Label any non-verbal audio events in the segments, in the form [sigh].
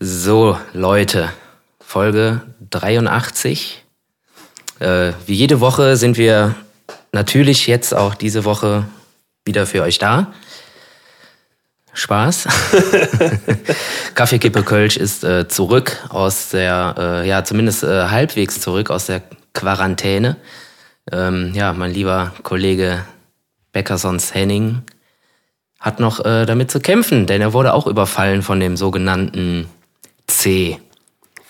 So, Leute, Folge 83. Äh, wie jede Woche sind wir natürlich jetzt auch diese Woche wieder für euch da. Spaß. [laughs] Kaffeekippe Kölsch ist äh, zurück aus der, äh, ja, zumindest äh, halbwegs zurück aus der Quarantäne. Ähm, ja, mein lieber Kollege Beckersons Henning hat noch äh, damit zu kämpfen, denn er wurde auch überfallen von dem sogenannten C.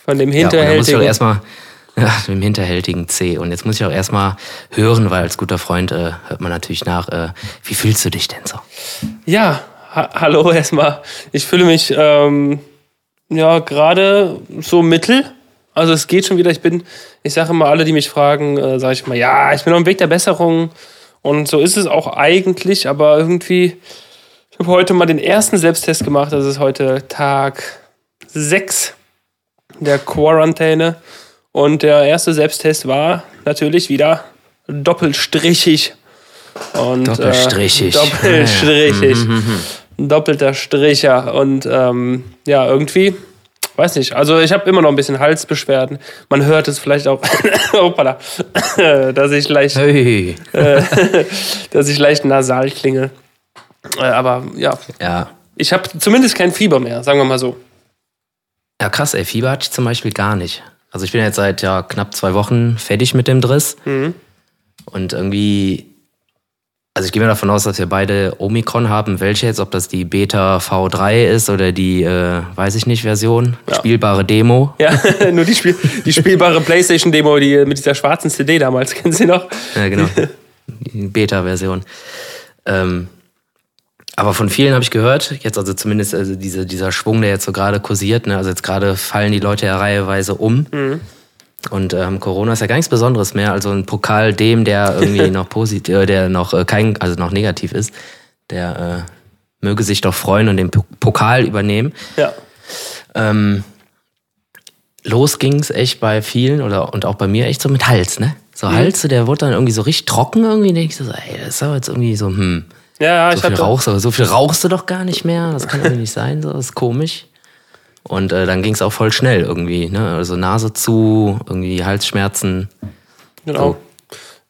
Von dem Ja, und da muss ich auch hinterhältigen. erstmal, [laughs] ja, dem hinterhältigen C. Und jetzt muss ich auch erstmal hören, weil als guter Freund äh, hört man natürlich nach, äh, wie fühlst du dich denn so? Ja, ha hallo erstmal. Ich fühle mich ähm, ja gerade so mittel. Also es geht schon wieder. Ich bin, ich sage immer, alle, die mich fragen, äh, sage ich mal, ja, ich bin auf dem Weg der Besserung. Und so ist es auch eigentlich, aber irgendwie, ich habe heute mal den ersten Selbsttest gemacht. Das ist heute Tag 6 der Quarantäne. Und der erste Selbsttest war natürlich wieder doppelstrichig. Und, Doppelstrichig. Äh, doppelstrichig. Ein [laughs] doppelter Stricher. Und ähm, ja, irgendwie, weiß nicht. Also ich habe immer noch ein bisschen Halsbeschwerden. Man hört es vielleicht auch, [coughs] Hoppala, [coughs] dass ich leicht, Hey. äh, [laughs] dass ich leicht nasal klinge. Äh, aber ja, Ja. ich habe zumindest kein Fieber mehr, sagen wir mal so. Ja, krass, ey, Fieber hatte ich zum Beispiel gar nicht. Also ich bin jetzt seit ja, knapp zwei Wochen fertig mit dem Driss. Und irgendwie, also ich gehe mir davon aus, dass wir beide Omikron haben. Welche jetzt, ob das die Beta V3 ist oder die, äh, weiß ich nicht, Version, spielbare Demo. [laughs] Ja, [laughs] nur die, Spiel die spielbare Playstation-Demo, die mit dieser schwarzen CD damals, [laughs] kennen Sie noch? Ja, genau. Die Beta-Version. Ähm, aber von vielen habe ich gehört, jetzt also zumindest also diese, dieser Schwung, der jetzt so gerade kursiert, ne? also jetzt gerade fallen die Leute ja reiheweise um. Und ähm, Corona ist ja gar nichts Besonderes mehr. Also ein Pokal dem, der irgendwie [laughs] noch positiv, äh, der noch äh, kein, also noch negativ ist, der äh, möge sich doch freuen und den P Pokal übernehmen. Ja. Ähm, los ging's echt bei vielen oder und auch bei mir echt so mit Hals, ne? So Hals, der wurde dann irgendwie so richtig trocken irgendwie. Denk ich so, ey, das ist aber jetzt irgendwie so, hm. Ja, ja, So ich viel hatte, rauchst du, so viel rauchst du doch gar nicht mehr. Das kann irgendwie nicht sein, so, das ist komisch. Und äh, dann ging's auch voll schnell irgendwie, ne? Also Nase zu, irgendwie Halsschmerzen, genau.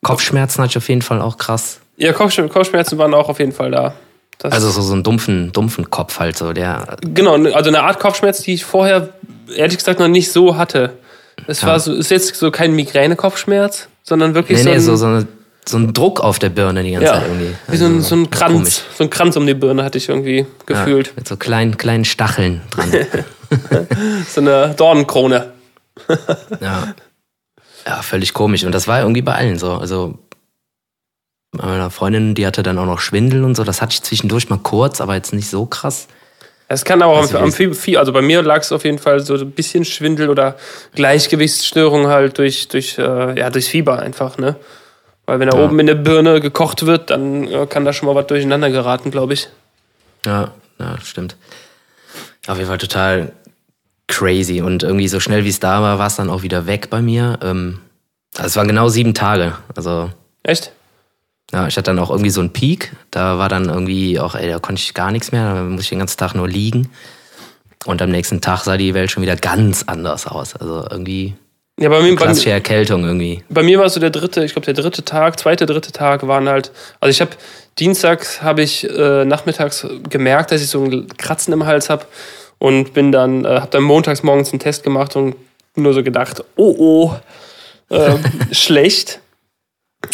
Kopfschmerzen hatte ich auf jeden Fall auch krass. Ja, Kopfsch- Kopfschmerzen waren auch auf jeden Fall da. Das, Also so, so einen dumpfen, dumpfen Kopf halt so, der genau, also eine Art Kopfschmerz, die ich vorher ehrlich gesagt noch nicht so hatte. Es war so, ist jetzt so kein Migräne-Kopfschmerz, sondern wirklich Nee, so, nee, so, so, eine, so ein Druck auf der Birne die ganze ja, Zeit irgendwie. wie so ein, Also, so ein Kranz, komisch. so ein Kranz um die Birne hatte ich irgendwie gefühlt. Ja, mit so kleinen, kleinen Stacheln dran. [laughs] So eine Dornenkrone. [laughs] ja. ja, völlig komisch. Und das war irgendwie bei allen so. Also bei meiner Freundin, die hatte dann auch noch Schwindel und so. Das hatte ich zwischendurch mal kurz, aber jetzt nicht so krass. Es kann aber auch Also am, am wie- viel, viel, also bei mir lag es auf jeden Fall so ein bisschen Schwindel oder Gleichgewichtsstörung halt durch, durch, äh, ja, durchs Fieber einfach, ne? Weil wenn da Ja. oben in der Birne gekocht wird, dann kann da schon mal was durcheinander geraten, glaube ich. Ja, ja, stimmt. Auf jeden Fall total crazy. Und irgendwie so schnell wie es da war, war es dann auch wieder weg bei mir. Ähm, also es waren genau sieben Tage. Also Echt? Ja, ich hatte dann auch irgendwie so einen Peak. Da war dann irgendwie auch, ey, da konnte ich gar nichts mehr. Da musste ich den ganzen Tag nur liegen. Und am nächsten Tag sah die Welt schon wieder ganz anders aus. Also irgendwie Ja, bei mir, bei, klassische Erkältung irgendwie. bei mir war so der dritte, ich glaube der dritte Tag, zweite, dritte Tag waren halt, also ich habe dienstags habe ich äh, nachmittags gemerkt, dass ich so ein Kratzen im Hals habe und bin dann, äh, habe dann montags morgens einen Test gemacht und nur so gedacht, oh oh, äh, [laughs] schlecht.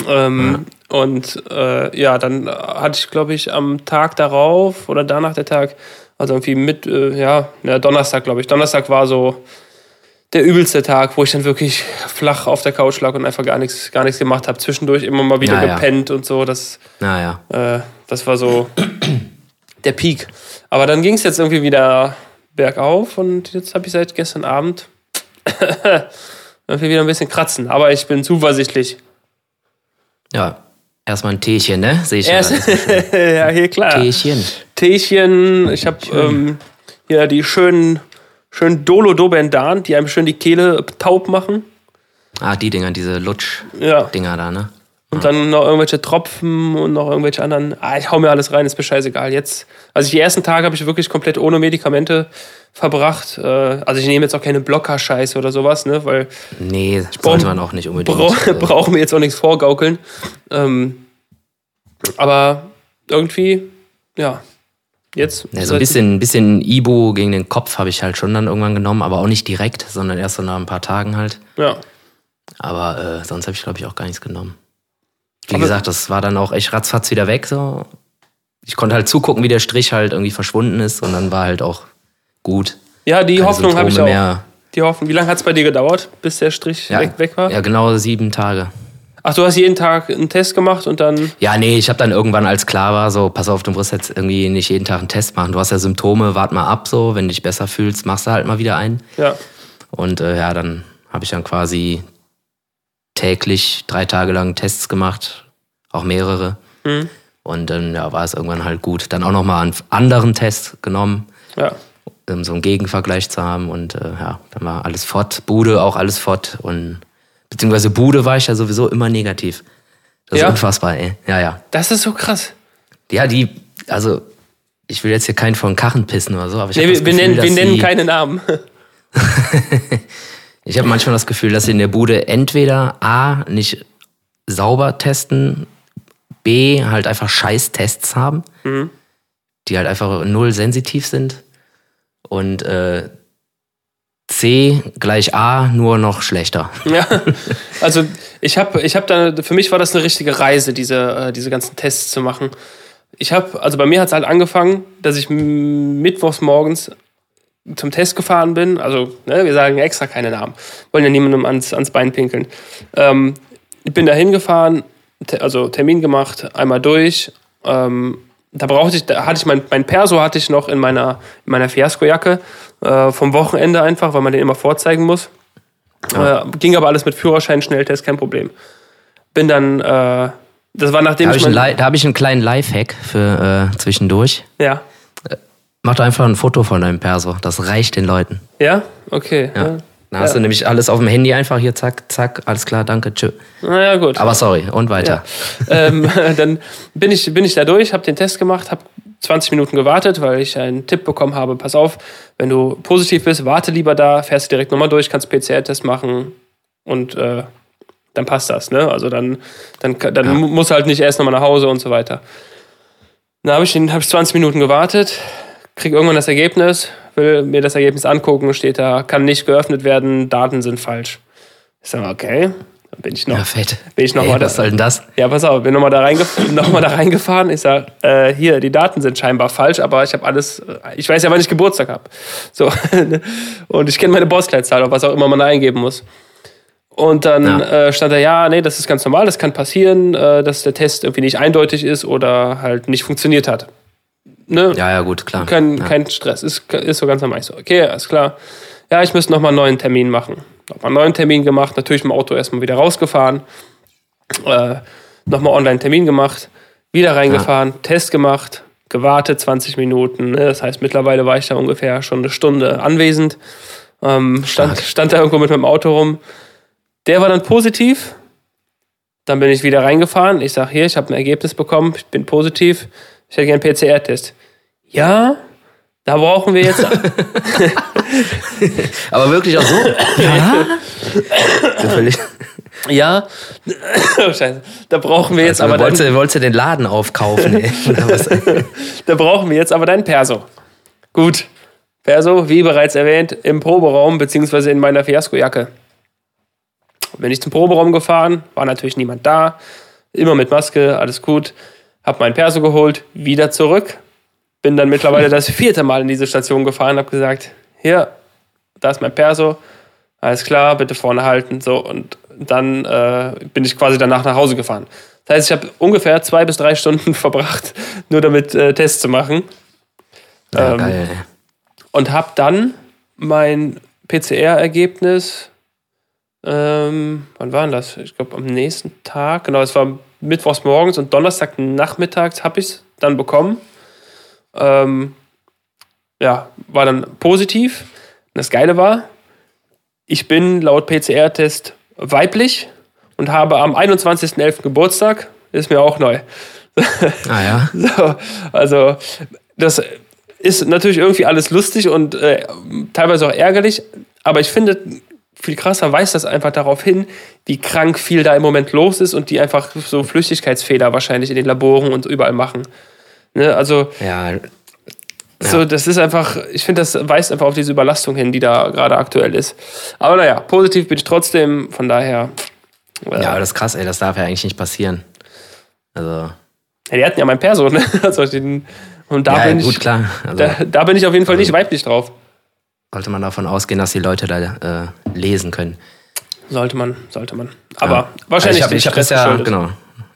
Ähm, Und äh, ja, dann hatte ich, glaube ich, am Tag darauf oder danach der Tag, also irgendwie mit, äh, ja, ja, Donnerstag, glaube ich. Donnerstag war so der übelste Tag, wo ich dann wirklich flach auf der Couch lag und einfach gar nichts, gar nichts gemacht habe. Zwischendurch immer mal wieder Ja, ja. gepennt und so. Das, Naja. äh, das war so der Peak. Aber dann ging es jetzt irgendwie wieder bergauf und jetzt habe ich seit gestern Abend [laughs] irgendwie wieder ein bisschen kratzen. Aber ich bin zuversichtlich. Ja, erstmal ein Teechen, ne? Sehe ich ja. Erst, gerade. [laughs] ja, hier klar. Teechen. Teechen. Ich habe ähm, hier die schönen, schönen Dolo Dobendan, die einem schön die Kehle taub machen. Ah, die Dinger, diese Lutsch-Dinger Ja. da, ne? Und dann noch irgendwelche Tropfen und noch irgendwelche anderen. Ah, ich hau mir alles rein, ist mir scheißegal. Jetzt, also die ersten Tage habe ich wirklich komplett ohne Medikamente verbracht. Äh, Also ich nehme jetzt auch keine Blocker-Scheiße oder sowas, ne? Weil Nee, brauch- sollte man auch nicht unbedingt. bra äh, [laughs] brauchen mir jetzt auch nichts vorgaukeln. Ähm, aber irgendwie, ja. Jetzt. Ja, so ein bisschen, bisschen Ibu gegen den Kopf habe ich halt schon dann irgendwann genommen, aber auch nicht direkt, sondern erst so nach ein paar Tagen halt. Ja. Aber äh, sonst habe ich, glaube ich, auch gar nichts genommen. Wie Aber- gesagt, das war dann auch echt ratzfatz wieder weg. So. Ich konnte halt zugucken, wie der Strich halt irgendwie verschwunden ist und dann war halt auch gut. Ja, die Keine Hoffnung habe ich auch. Mehr. Die Hoffnung. Wie lange hat es bei dir gedauert, bis der Strich Ja, weg, weg war? ja, genau sieben Tage. Ach, du hast jeden Tag einen Test gemacht und dann. Ja, nee, ich habe dann irgendwann, als klar war, so, pass auf, du musst jetzt irgendwie nicht jeden Tag einen Test machen. Du hast ja Symptome, wart mal ab, so, wenn du dich besser fühlst, machst du halt mal wieder einen. Ja. Und äh, ja, dann habe ich dann quasi täglich drei Tage lang Tests gemacht, auch mehrere. Mhm. Und dann ja, war es irgendwann halt gut. Dann auch nochmal einen anderen Test genommen, Ja. um so einen Gegenvergleich zu haben. Und äh, ja, dann war alles fort. Bude auch alles fort. Und beziehungsweise Bude war ich ja sowieso immer negativ. Das Ja? ist unfassbar, ey. Ja, ja. Das ist so krass. Ja, die, also ich will jetzt hier keinen von Kachen pissen oder so, aber ich Nee, wir, Gefühl, nennen, wir nennen die, keine Namen. [laughs] [laughs] Ich habe manchmal das Gefühl, dass sie in der Bude entweder A, nicht sauber testen, B, halt einfach scheiß Tests haben, Mhm. die halt einfach null sensitiv sind und äh, C gleich A, nur noch schlechter. [laughs] Ja, also ich habe, ich habe da, für mich war das eine richtige Reise, diese, äh, diese ganzen Tests zu machen. Ich habe, also bei mir hat es halt angefangen, dass ich mittwochs morgens zum Test gefahren bin. Also, ne, wir sagen extra keine Namen, wollen ja niemandem ans, ans Bein pinkeln. Ähm, ich bin da hingefahren, also Termin gemacht, einmal durch. Ähm, da brauchte ich, da hatte ich mein, mein Perso hatte ich noch in meiner, in meiner Fiasko-Jacke äh, vom Wochenende einfach, weil man den immer vorzeigen muss. Äh, ging aber alles mit Führerschein, Schnelltest, kein Problem. Bin dann, äh, das war nachdem Da habe ich ich, einen mein, Li- da hab ich einen kleinen Lifehack für äh, zwischendurch. ja, Mach doch einfach ein Foto von deinem Perso. Das reicht den Leuten. ja, okay. Ja. Ja. Dann hast Ja. du nämlich alles auf dem Handy einfach hier, zack, zack, alles klar, danke, tschö. Naja, gut. Aber sorry, und weiter. ähm, [laughs] dann bin ich, bin ich da durch, habe den Test gemacht, habe 20 Minuten gewartet, weil ich einen Tipp bekommen habe, pass auf, wenn du positiv bist, warte lieber da, fährst direkt nochmal durch, kannst PCR-Test machen und äh, dann passt das. Ne? Also dann, dann, dann Ja. mu- muss halt nicht erst nochmal nach Hause und so weiter. Dann habe ich, hab ich 20 Minuten gewartet, krieg irgendwann das Ergebnis, will mir das Ergebnis angucken, steht da, kann nicht geöffnet werden, Daten sind falsch. Ich sage, okay, dann bin ich noch, Ja, fett. bin ich noch Ey, mal da. was soll denn das? Ja, pass auf, bin nochmal da, reingef [laughs] noch mal da reingefahren. Ich sag, äh, hier, die Daten sind scheinbar falsch, aber ich habe alles, äh, ich weiß ja, wann ich Geburtstag habe. [laughs] So. Und ich kenne meine Postleitzahl, oder was auch immer man da eingeben muss. Und dann Ja. äh, stand da, ja, nee, das ist ganz normal, das kann passieren, äh, dass der Test irgendwie nicht eindeutig ist oder halt nicht funktioniert hat. Ne? Ja, ja, gut, klar. Kein, ja. kein Stress, ist, ist so ganz normal. Ich so, okay, alles klar. Ja, ich müsste nochmal einen neuen Termin machen. Nochmal einen neuen Termin gemacht, natürlich im Auto erstmal wieder rausgefahren. Äh, nochmal online Termin gemacht, wieder reingefahren, Test gemacht, gewartet 20 Minuten. Ne? Das heißt, mittlerweile war ich da ungefähr schon eine Stunde anwesend. Ähm, stand, stand da irgendwo mit meinem Auto rum. Der war dann positiv. Dann bin ich wieder reingefahren. Ich sage, hier, ich habe ein Ergebnis bekommen, ich bin positiv. Ich hätte gerne einen PCR-Test. Ja, da brauchen wir jetzt. [laughs] Aber wirklich auch so? ja? ja, oh, Scheiße. Da brauchen wir jetzt also, aber wolltest, du, wolltest du den Laden aufkaufen, ey? [laughs] Da brauchen wir jetzt aber dein Perso. Gut. Perso, wie bereits erwähnt, im Proberaum beziehungsweise in meiner Fiasko-Jacke. Bin ich zum Proberaum gefahren, war natürlich niemand da. Immer mit Maske, alles gut. Hab mein Perso geholt, wieder zurück. Bin dann mittlerweile das vierte Mal in diese Station gefahren, hab gesagt, hier, da ist mein Perso. Alles klar, bitte vorne halten. So, und dann äh, bin ich quasi danach nach Hause gefahren. Das heißt, ich habe ungefähr zwei bis drei Stunden [laughs] verbracht, nur damit äh, Tests zu machen. Ja, Ähm, geil. Und habe dann mein PCR-Ergebnis, ähm, wann war denn das? Ich glaube am nächsten Tag, genau, es war mittwochs morgens und Donnerstag nachmittags habe ich es dann bekommen. Ähm, ja, war dann positiv. Und das Geile war, ich bin laut PCR-Test weiblich und habe am 21.11. Geburtstag. Ist mir auch neu. [laughs] Ah ja. So, also, das ist natürlich irgendwie alles lustig und äh, teilweise auch ärgerlich, aber ich finde, viel krasser weist das einfach darauf hin, wie krank viel da im Moment los ist und die einfach so Flüchtigkeitsfehler wahrscheinlich in den Laboren und überall machen. Ne? Also, Ja, so, das ist einfach, ich finde, das weist einfach auf diese Überlastung hin, die da gerade aktuell ist. Aber naja, positiv bin ich trotzdem, von daher. Äh, ja, aber das ist krass, ey, das darf ja eigentlich nicht passieren. Also, Ja, die hatten ja mein Perso, ne? [laughs] Also den, und da, ja, bin gut, ich, klar. Also, da, da bin ich auf jeden Fall nicht weiblich drauf. Sollte man davon ausgehen, dass die Leute da äh, lesen können. Sollte man, sollte man. Aber Ja. wahrscheinlich Also ich ich hab das ja, genau.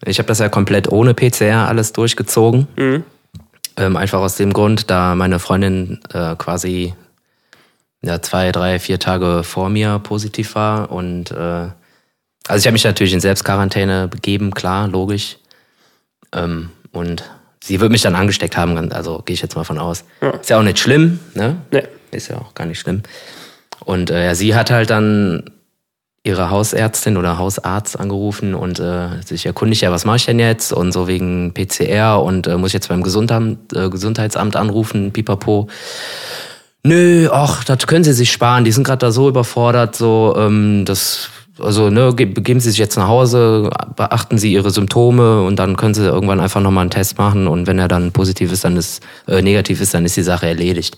Ich habe das ja komplett ohne PCR alles durchgezogen. Mhm. Ähm, einfach aus dem Grund, da meine Freundin äh, quasi ja, zwei, drei, vier Tage vor mir positiv war. Und äh, also ich habe mich natürlich in Selbstquarantäne begeben, klar, logisch. Ähm, und sie wird mich dann angesteckt haben, also gehe ich jetzt mal von aus. Ja. Ist ja auch nicht schlimm, ne? Nee. Ist ja auch gar nicht schlimm. Und äh, ja, sie hat halt dann ihre Hausärztin oder Hausarzt angerufen und äh, sich erkundigt, ja, was mache ich denn jetzt? Und so wegen PCR und äh, muss ich jetzt beim Gesundheitsamt, äh, Gesundheitsamt anrufen, pipapo. Nö, ach, das können Sie sich sparen. Die sind gerade da so überfordert, so, ähm, das, also, ne, ge- begeben Sie sich jetzt nach Hause, beachten Sie Ihre Symptome und dann können Sie irgendwann einfach nochmal einen Test machen und wenn er dann positiv ist, dann ist, äh, negativ ist, dann ist die Sache erledigt.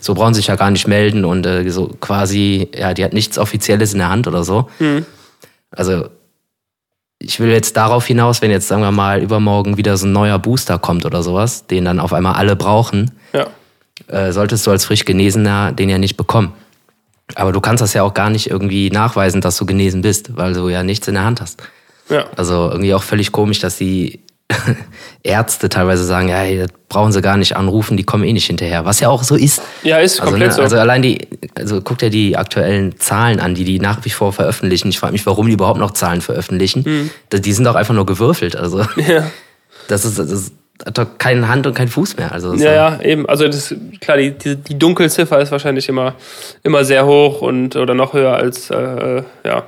So brauchen Sie sich ja gar nicht melden und äh, so quasi, ja, die hat nichts Offizielles in der Hand oder so. Also, ich will jetzt darauf hinaus, wenn jetzt, sagen wir mal, übermorgen wieder so ein neuer Booster kommt oder sowas, den dann auf einmal alle brauchen, Ja. äh, solltest du als frisch Genesener den ja nicht bekommen. Aber du kannst das ja auch gar nicht irgendwie nachweisen, dass du genesen bist, weil du ja nichts in der Hand hast. Ja. Also irgendwie auch völlig komisch, dass die [laughs] Ärzte teilweise sagen, ja, ey, das brauchen sie gar nicht anrufen, die kommen eh nicht hinterher. Was ja auch so ist. Ja, ist Also, komplett ne, so. also allein die, also guck dir die aktuellen Zahlen an, die die nach wie vor veröffentlichen. Ich frage mich, warum die überhaupt noch Zahlen veröffentlichen. Da- Die sind doch einfach nur gewürfelt. Also ja. das ist, das ist hat doch keine Hand und kein Fuß mehr. Also Ja, ja, eben. Also das, klar, die, die, die Dunkelziffer ist wahrscheinlich immer, immer sehr hoch und oder noch höher als äh, ja.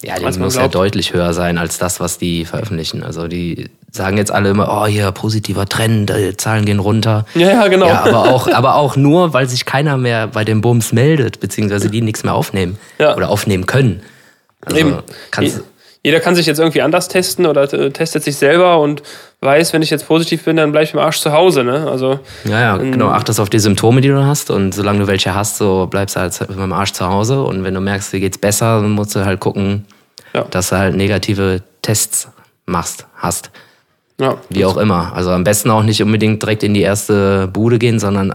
Ja, die muss ja glaubt. deutlich höher sein als das, was die veröffentlichen. Also die sagen jetzt alle immer, oh hier, positiver Trend, äh, Zahlen gehen runter. Ja, ja, genau. Ja, aber auch, aber auch nur, weil sich keiner mehr bei dem Bums meldet, beziehungsweise die nichts mehr aufnehmen Ja. oder aufnehmen können. Also Eben. kannst, Je- Jeder kann sich jetzt irgendwie anders testen oder äh, testet sich selber und weiß, wenn ich jetzt positiv bin, dann bleibe ich im Arsch zu Hause. Ne? Also ja, ja, genau, achtest auf die Symptome, die du hast und solange du welche hast, so bleibst du halt mit dem Arsch zu Hause und wenn du merkst, dir geht's besser, dann musst du halt gucken, Ja. dass du halt negative Tests machst, hast. ja, Wie auch immer. Also am besten auch nicht unbedingt direkt in die erste Bude gehen, sondern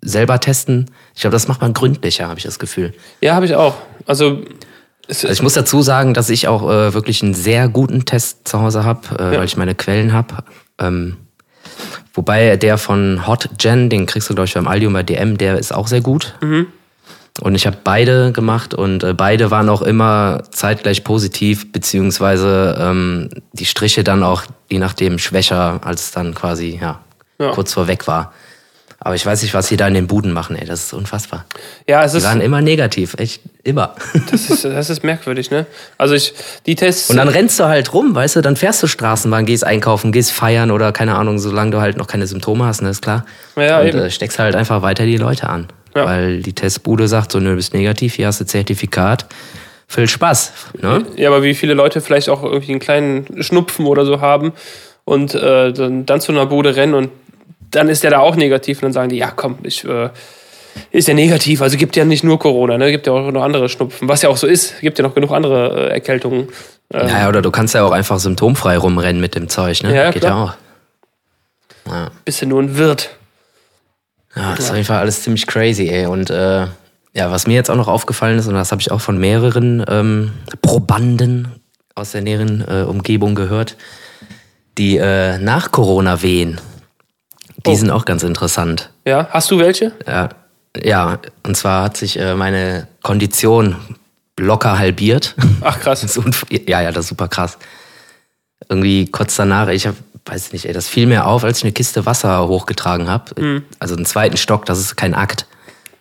selber testen. Ich glaube, das macht man gründlicher, habe ich das Gefühl. ja habe ich auch. Also Also ich muss dazu sagen, dass ich auch äh, wirklich einen sehr guten Test zu Hause habe, äh, Ja. weil ich meine Quellen habe. Ähm, wobei der von HotGen, den kriegst du, glaube ich, beim Aldi und bei DM, der ist auch sehr gut. Und ich habe beide gemacht und äh, beide waren auch immer zeitgleich positiv, beziehungsweise ähm, die Striche dann auch je nachdem schwächer, als es dann quasi ja, Ja. kurz vorweg war. Aber ich weiß nicht, was die da in den Buden machen, ey. Das ist unfassbar. ja, es Die ist, waren immer negativ, echt immer. [laughs] das ist, das ist merkwürdig, ne? Also ich, die Tests. Und dann rennst du halt rum, weißt du, dann fährst du Straßenbahn, gehst einkaufen, gehst feiern oder keine Ahnung, solange du halt noch keine Symptome hast, ne, ist klar. Ja, und eben. äh, steckst halt einfach weiter die Leute an. Ja. Weil die Testbude sagt, so, nö, bist negativ, hier hast du Zertifikat. Viel Spaß. Ne? Ja, aber wie viele Leute vielleicht auch irgendwie einen kleinen Schnupfen oder so haben und äh, dann, dann zu einer Bude rennen und dann ist der da auch negativ und dann sagen die, ja komm, ich, äh, ist ja negativ, also gibt ja nicht nur Corona, ne? gibt ja auch noch andere Schnupfen, was ja auch so ist, gibt ja noch genug andere äh, Erkältungen. Äh, Naja, oder du kannst ja auch einfach symptomfrei rumrennen mit dem Zeug, ne? Ja, Geht klar. ja auch. Ja. bist du nur ein Wirt. Ja, das ist auf jeden Fall alles ziemlich crazy, ey. Und äh, ja, was mir jetzt auch noch aufgefallen ist, und das habe ich auch von mehreren ähm, Probanden aus der näheren äh, Umgebung gehört, die äh, nach Corona wehen. Die Oh. sind auch ganz interessant. Ja, hast du welche? Ja, ja, und zwar hat sich äh, meine Kondition locker halbiert. Ach krass. [laughs] Ja, ja, das ist super krass. Irgendwie kurz danach, ich hab, weiß nicht, ey, das fiel mir auf, als ich eine Kiste Wasser hochgetragen habe. Mhm. Also einen zweiten Stock, das ist kein Akt.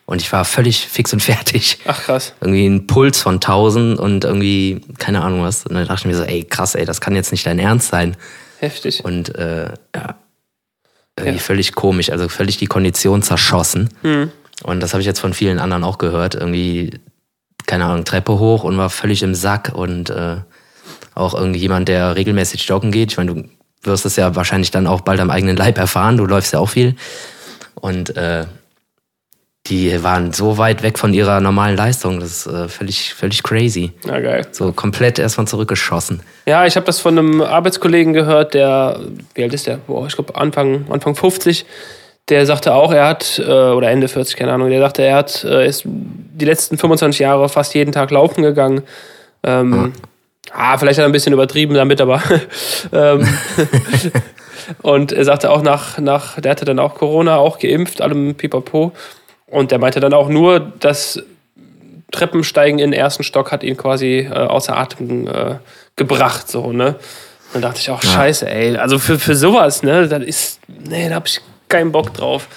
Und ich war völlig fix und fertig. Ach krass. Irgendwie ein Puls von 1000 und irgendwie, keine Ahnung was. Und dann dachte ich mir so, ey, krass, ey, das kann jetzt nicht dein Ernst sein. Heftig. Und äh, ja, irgendwie Ja. völlig komisch, also völlig die Kondition zerschossen. Mhm. Und das habe ich jetzt von vielen anderen auch gehört. Irgendwie, keine Ahnung, Treppe hoch und war völlig im Sack. Und äh, auch irgendwie jemand, der regelmäßig joggen geht. Ich meine, du wirst es ja wahrscheinlich dann auch bald am eigenen Leib erfahren. Du läufst ja auch viel. Und äh, die waren so weit weg von ihrer normalen Leistung. Das ist äh, völlig, völlig crazy. Na geil. So komplett erstmal zurückgeschossen. Ja, ich habe das von einem Arbeitskollegen gehört, der, wie alt ist der? Boah, ich glaube Anfang, Anfang 50. Der sagte auch, er hat, äh, oder Ende 40, keine Ahnung, der sagte, er hat, äh, ist die letzten 25 Jahre fast jeden Tag laufen gegangen. Ähm, ah, vielleicht hat er ein bisschen übertrieben damit, aber [laughs] ähm, [laughs] und er sagte auch nach, nach, der hatte dann auch Corona, auch geimpft, allem pipapo. Und der meinte dann auch nur, dass Treppensteigen in den ersten Stock hat ihn quasi äh, außer Atem äh, gebracht, so, ne? Dann dachte ich auch, scheiße, ey, also für, für sowas, ne, das ist, nee, da hab ich keinen Bock drauf.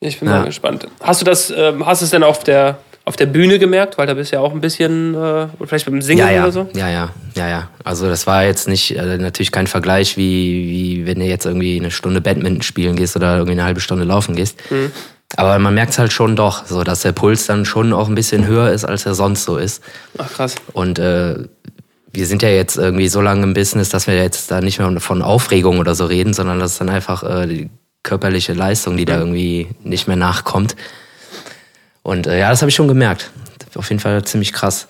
Ich bin Ja. mal gespannt. Hast du das, ähm, hast du es denn auf der, auf der Bühne gemerkt? Weil da bist du ja auch ein bisschen, äh, vielleicht beim Singen Ja, ja, oder so? ja, ja, ja, ja. Also das war jetzt nicht, äh, natürlich kein Vergleich, wie, wie wenn du jetzt irgendwie eine Stunde Badminton spielen gehst oder irgendwie eine halbe Stunde laufen gehst. Mhm. Aber man merkt es halt schon doch, so dass der Puls dann schon auch ein bisschen höher ist, als er sonst so ist. Ach krass. Und äh, wir sind ja jetzt irgendwie so lange im Business, dass wir jetzt da nicht mehr von Aufregung oder so reden, sondern das ist dann einfach äh, die körperliche Leistung, die da irgendwie nicht mehr nachkommt. Und äh, ja, das habe ich schon gemerkt. Auf jeden Fall ziemlich krass.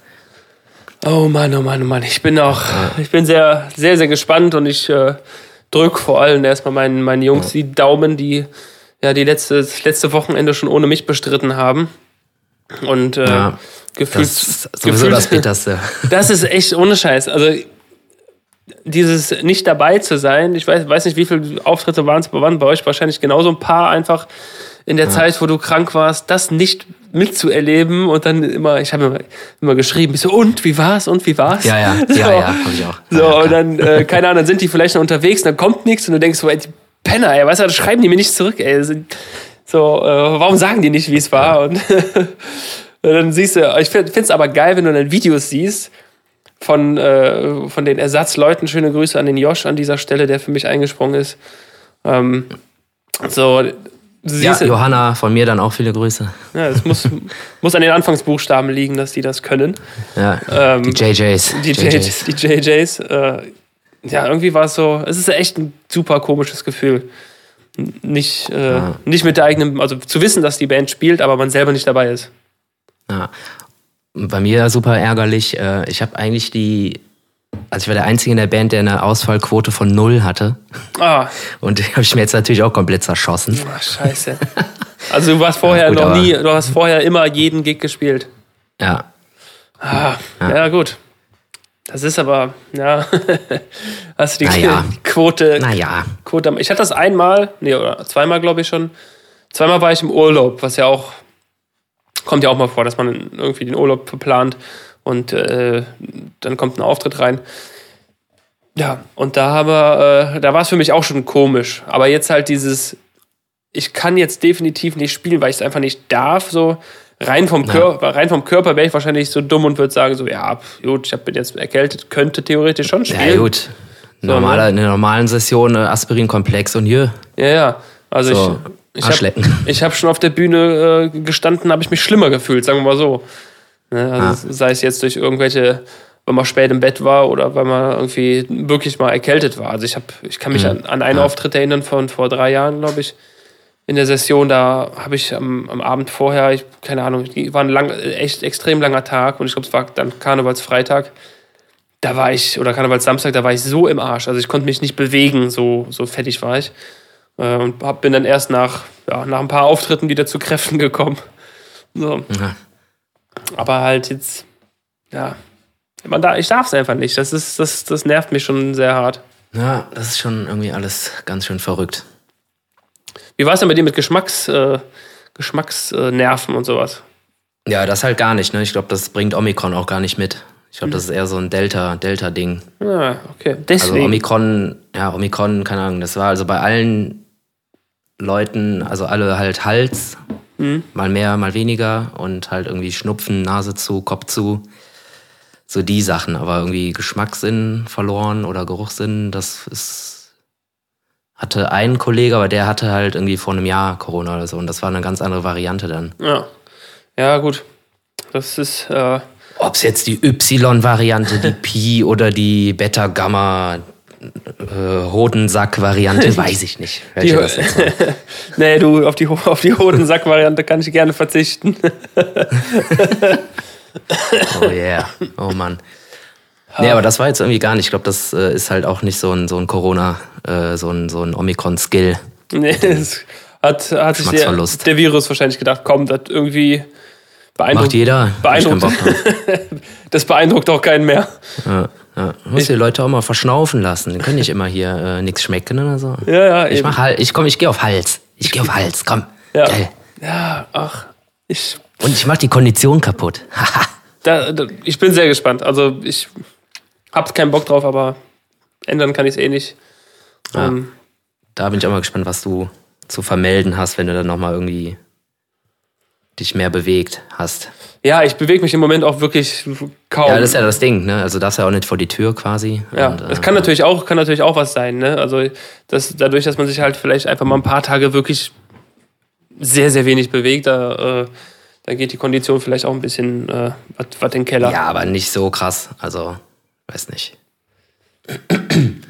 Oh Mann, oh Mann, oh Mann. Ich bin auch, ich bin sehr, sehr, sehr gespannt und ich äh, drück vor allem erstmal meinen, meinen Jungs die Daumen, die ja die letzte, das letzte Wochenende schon ohne mich bestritten haben. Und äh, Ja, gefühlt, Das ist sowieso gefühlt- das Bitterste. [laughs] Das ist echt ohne Scheiß. Also dieses nicht dabei zu sein, ich weiß, weiß nicht, wie viele Auftritte waren es bei waren bei euch wahrscheinlich genauso ein paar einfach in der Zeit, wo du krank warst, das nicht mitzuerleben und dann immer, ich habe immer, immer geschrieben, so, und wie war's und wie war's? Ja, ja, [laughs] so, ja, ja, hab ich auch. So, Ja, und dann, äh, keine Ahnung, dann sind die vielleicht noch unterwegs und dann kommt nichts und du denkst so, ey, die Penner, ey, weißt du, das schreiben die mir nicht zurück, ey. So, äh, warum sagen die nicht, wie es war? Und [laughs] dann siehst du, ich finde es aber geil, wenn du dann Videos siehst von, äh, von den Ersatzleuten. Schöne Grüße an den Josh an dieser Stelle, der für mich eingesprungen ist. Ähm, so, du Ja, Johanna, von mir dann auch viele Grüße. ja, es muss, [laughs] muss an den Anfangsbuchstaben liegen, dass die das können. Ja, Ähm, die JJs. Die JJs. Die JJs äh, ja, irgendwie war es so, es ist echt ein super komisches Gefühl. Nicht, äh, Ja. nicht mit der eigenen, also zu wissen, dass die Band spielt, aber man selber nicht dabei ist. Ja. Und Bei mir super ärgerlich. äh, Ich habe eigentlich die, also ich war der Einzige in der Band, der eine Ausfallquote von null hatte. Ah, Und die habe ich mir jetzt natürlich auch komplett zerschossen. ach, scheiße. Also du warst vorher Ja, gut, noch nie, du hast vorher immer jeden Gig gespielt. Ja, Ah, ja. gut. Das ist aber, ja, [laughs] hast du die Na ja. [laughs] Quote, naja. Quote Ich hatte das einmal, nee, oder zweimal, glaube ich schon. Zweimal war ich im Urlaub, was ja auch, kommt ja auch mal vor, dass man irgendwie den Urlaub verplant und äh, dann kommt ein Auftritt rein. Ja, und da äh, da war es für mich auch schon komisch. Aber jetzt halt dieses, ich kann jetzt definitiv nicht spielen, weil ich es einfach nicht darf, so. Rein vom, Ja. Körper, rein vom Körper wäre ich wahrscheinlich so dumm und würde sagen, so, ja, gut, ich bin jetzt erkältet, könnte theoretisch schon spielen. Ja, gut. Normaler, in der normalen Session äh, Aspirinkomplex und hier. Ja, ja. Also So, ich, ich habe [laughs] hab schon auf der Bühne äh, gestanden, habe ich mich schlimmer gefühlt, sagen wir mal so. Ne, also Sei es jetzt durch irgendwelche, wenn man spät im Bett war oder weil man irgendwie wirklich mal erkältet war. Also ich habe, ich kann mich an, an einen Ja. Auftritt erinnern von vor drei Jahren, glaube ich. In der Session, da habe ich am, am Abend vorher, ich, keine Ahnung, war ein lang, echt extrem langer Tag und ich glaube, es war dann Karnevalsfreitag. Da war ich, oder Karnevalssamstag, da war ich so im Arsch. Also ich konnte mich nicht bewegen, so, so fettig war ich. Äh, und hab, bin dann erst nach, ja, nach ein paar Auftritten wieder zu Kräften gekommen. So. Ja. Aber halt jetzt, ja, man da, ich darf es einfach nicht. Das, ist, das, das nervt mich schon sehr hart. ja, das ist schon irgendwie alles ganz schön verrückt. Wie war es denn bei dir mit Geschmacks, äh, Geschmacksnerven und sowas? Ja, das halt gar nicht. Ne? Ich glaube, das bringt Omikron auch gar nicht mit. Ich glaube, das ist eher so ein Delta, Delta-Ding. Ja, okay. Also Deswegen. Omikron, ja, Omikron, keine Ahnung, das war also bei allen Leuten, also alle halt Hals, Mhm. Mal mehr, mal weniger und halt irgendwie Schnupfen, Nase zu, Kopf zu. So die Sachen, aber irgendwie Geschmackssinn verloren oder Geruchssinn, das ist. Hatte ein Kollege, aber der hatte halt irgendwie vor einem Jahr Corona oder so und das war eine ganz andere Variante dann. Ja. Ja, gut. Das ist. Äh Ob es jetzt die Y-Variante, die Pi [laughs] oder die Beta-Gamma äh, Hodensack-Variante, [laughs] weiß ich nicht. Die, [laughs] nee, du, auf die, auf die Hodensack-Variante kann ich gerne verzichten. oh yeah, oh Mann. Nee, aber das war jetzt irgendwie gar nicht. Ich glaube, das äh, ist halt auch nicht so ein, so ein Corona, äh, so ein, so ein Omikron-Skill. Nee, das hat, hat sich der, der Virus wahrscheinlich gedacht, komm, das irgendwie beeindruckt. Macht jeder. Beeindruckt. [laughs] das beeindruckt auch keinen mehr. Ja. Ja, muss die Leute auch mal verschnaufen lassen. Die können nicht immer hier äh, nichts schmecken oder so. Ja, ja, ich mach halt, ich komm, ich gehe auf Hals. Ich gehe auf [laughs] Hals, komm. Ja. Geil. Ja, ach. Ich. Und ich mach die Kondition kaputt. [laughs] da, da, ich bin sehr gespannt. Also ich hab keinen Bock drauf, aber ändern kann ich es eh nicht. Ja, ähm, da bin ich auch mal gespannt, was du zu vermelden hast, wenn du dann nochmal irgendwie dich mehr bewegt hast. Ja, ich bewege mich im Moment auch wirklich kaum. Ja, das ist ja das Ding, ne? Also darfst ja auch nicht vor die Tür quasi. Ja, und, das kann äh, natürlich auch, kann natürlich auch was sein, ne? Also das, dadurch, dass man sich halt vielleicht einfach mal ein paar Tage wirklich sehr, sehr wenig bewegt, da, äh, da geht die Kondition vielleicht auch ein bisschen äh, was, was in den Keller. Ja, aber nicht so krass. Also, weiß nicht. Wenn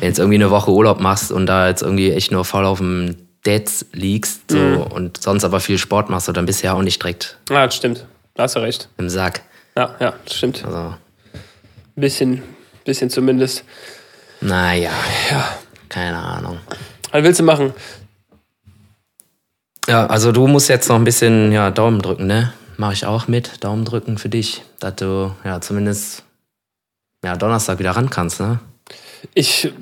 jetzt irgendwie eine Woche Urlaub machst und da jetzt irgendwie echt nur voll auf dem Dates liegst so, mhm. und sonst aber viel Sport machst, so, dann bist du ja auch nicht direkt. Ja, das stimmt. Da hast du recht. Im Sack. Ja, ja, das stimmt. Also. Bisschen, bisschen zumindest. Naja. Ja. Keine Ahnung. Was willst du machen? Ja, also du musst jetzt noch ein bisschen ja, Daumen drücken, ne? Mache ich auch mit. Daumen drücken für dich, dass du ja zumindest ja, Donnerstag wieder ran kannst, ne? Ich,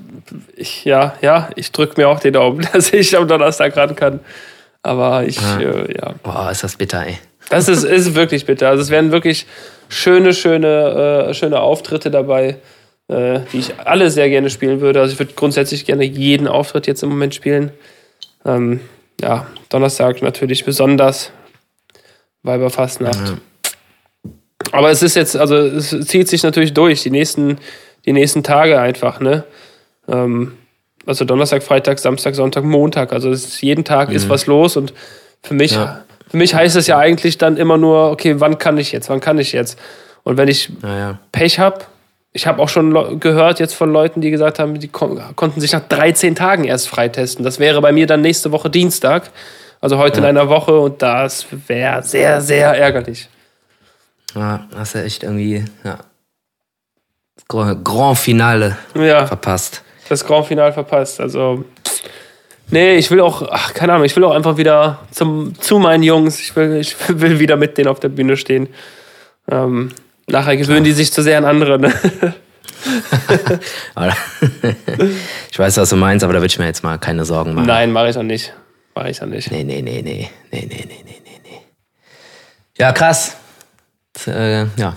ich ja, ja, ich drücke mir auch den Daumen, [laughs] dass ich am Donnerstag ran kann. Aber ich, ja. Äh, ja. Boah, ist das bitter, ey. Das ist, ist wirklich bitter. Also es werden wirklich schöne, schöne, äh, schöne Auftritte dabei, äh, die ich alle sehr gerne spielen würde. Also ich würde grundsätzlich gerne jeden Auftritt jetzt im Moment spielen. Ähm, ja, Donnerstag natürlich besonders. Weiberfastnacht. Mhm. Aber es ist jetzt, also es zieht sich natürlich durch, die nächsten, die nächsten Tage einfach, ne? Ähm, also Donnerstag, Freitag, Samstag, Sonntag, Montag. Also ist, jeden Tag mhm. ist was los und für mich ja. Für mich heißt es ja eigentlich dann immer nur, okay, wann kann ich jetzt, wann kann ich jetzt? Und wenn ich ja. Pech habe, ich habe auch schon gehört jetzt von Leuten, die gesagt haben, die kon konnten sich nach 13 Tagen erst freitesten. Das wäre bei mir dann nächste Woche Dienstag, also heute ja. in einer Woche und das wäre sehr, sehr ärgerlich. Ja, hast du echt irgendwie, ja. Grand Finale ja, verpasst. Das Grand Finale verpasst. Also Nee, ich will auch, ach, keine Ahnung, ich will auch einfach wieder zum, zu meinen Jungs. Ich will, ich [laughs] will wieder mit denen auf der Bühne stehen. Ähm, nachher gewöhnen die sich zu sehr an andere. Ne? ich weiß, was du meinst, aber da würde ich mir jetzt mal keine Sorgen machen. Nein, mache ich auch nicht. Mache ich auch nicht. Nee, nee, nee, nee. Nee, nee, nee, nee, nee. Ja, krass. Äh, ja.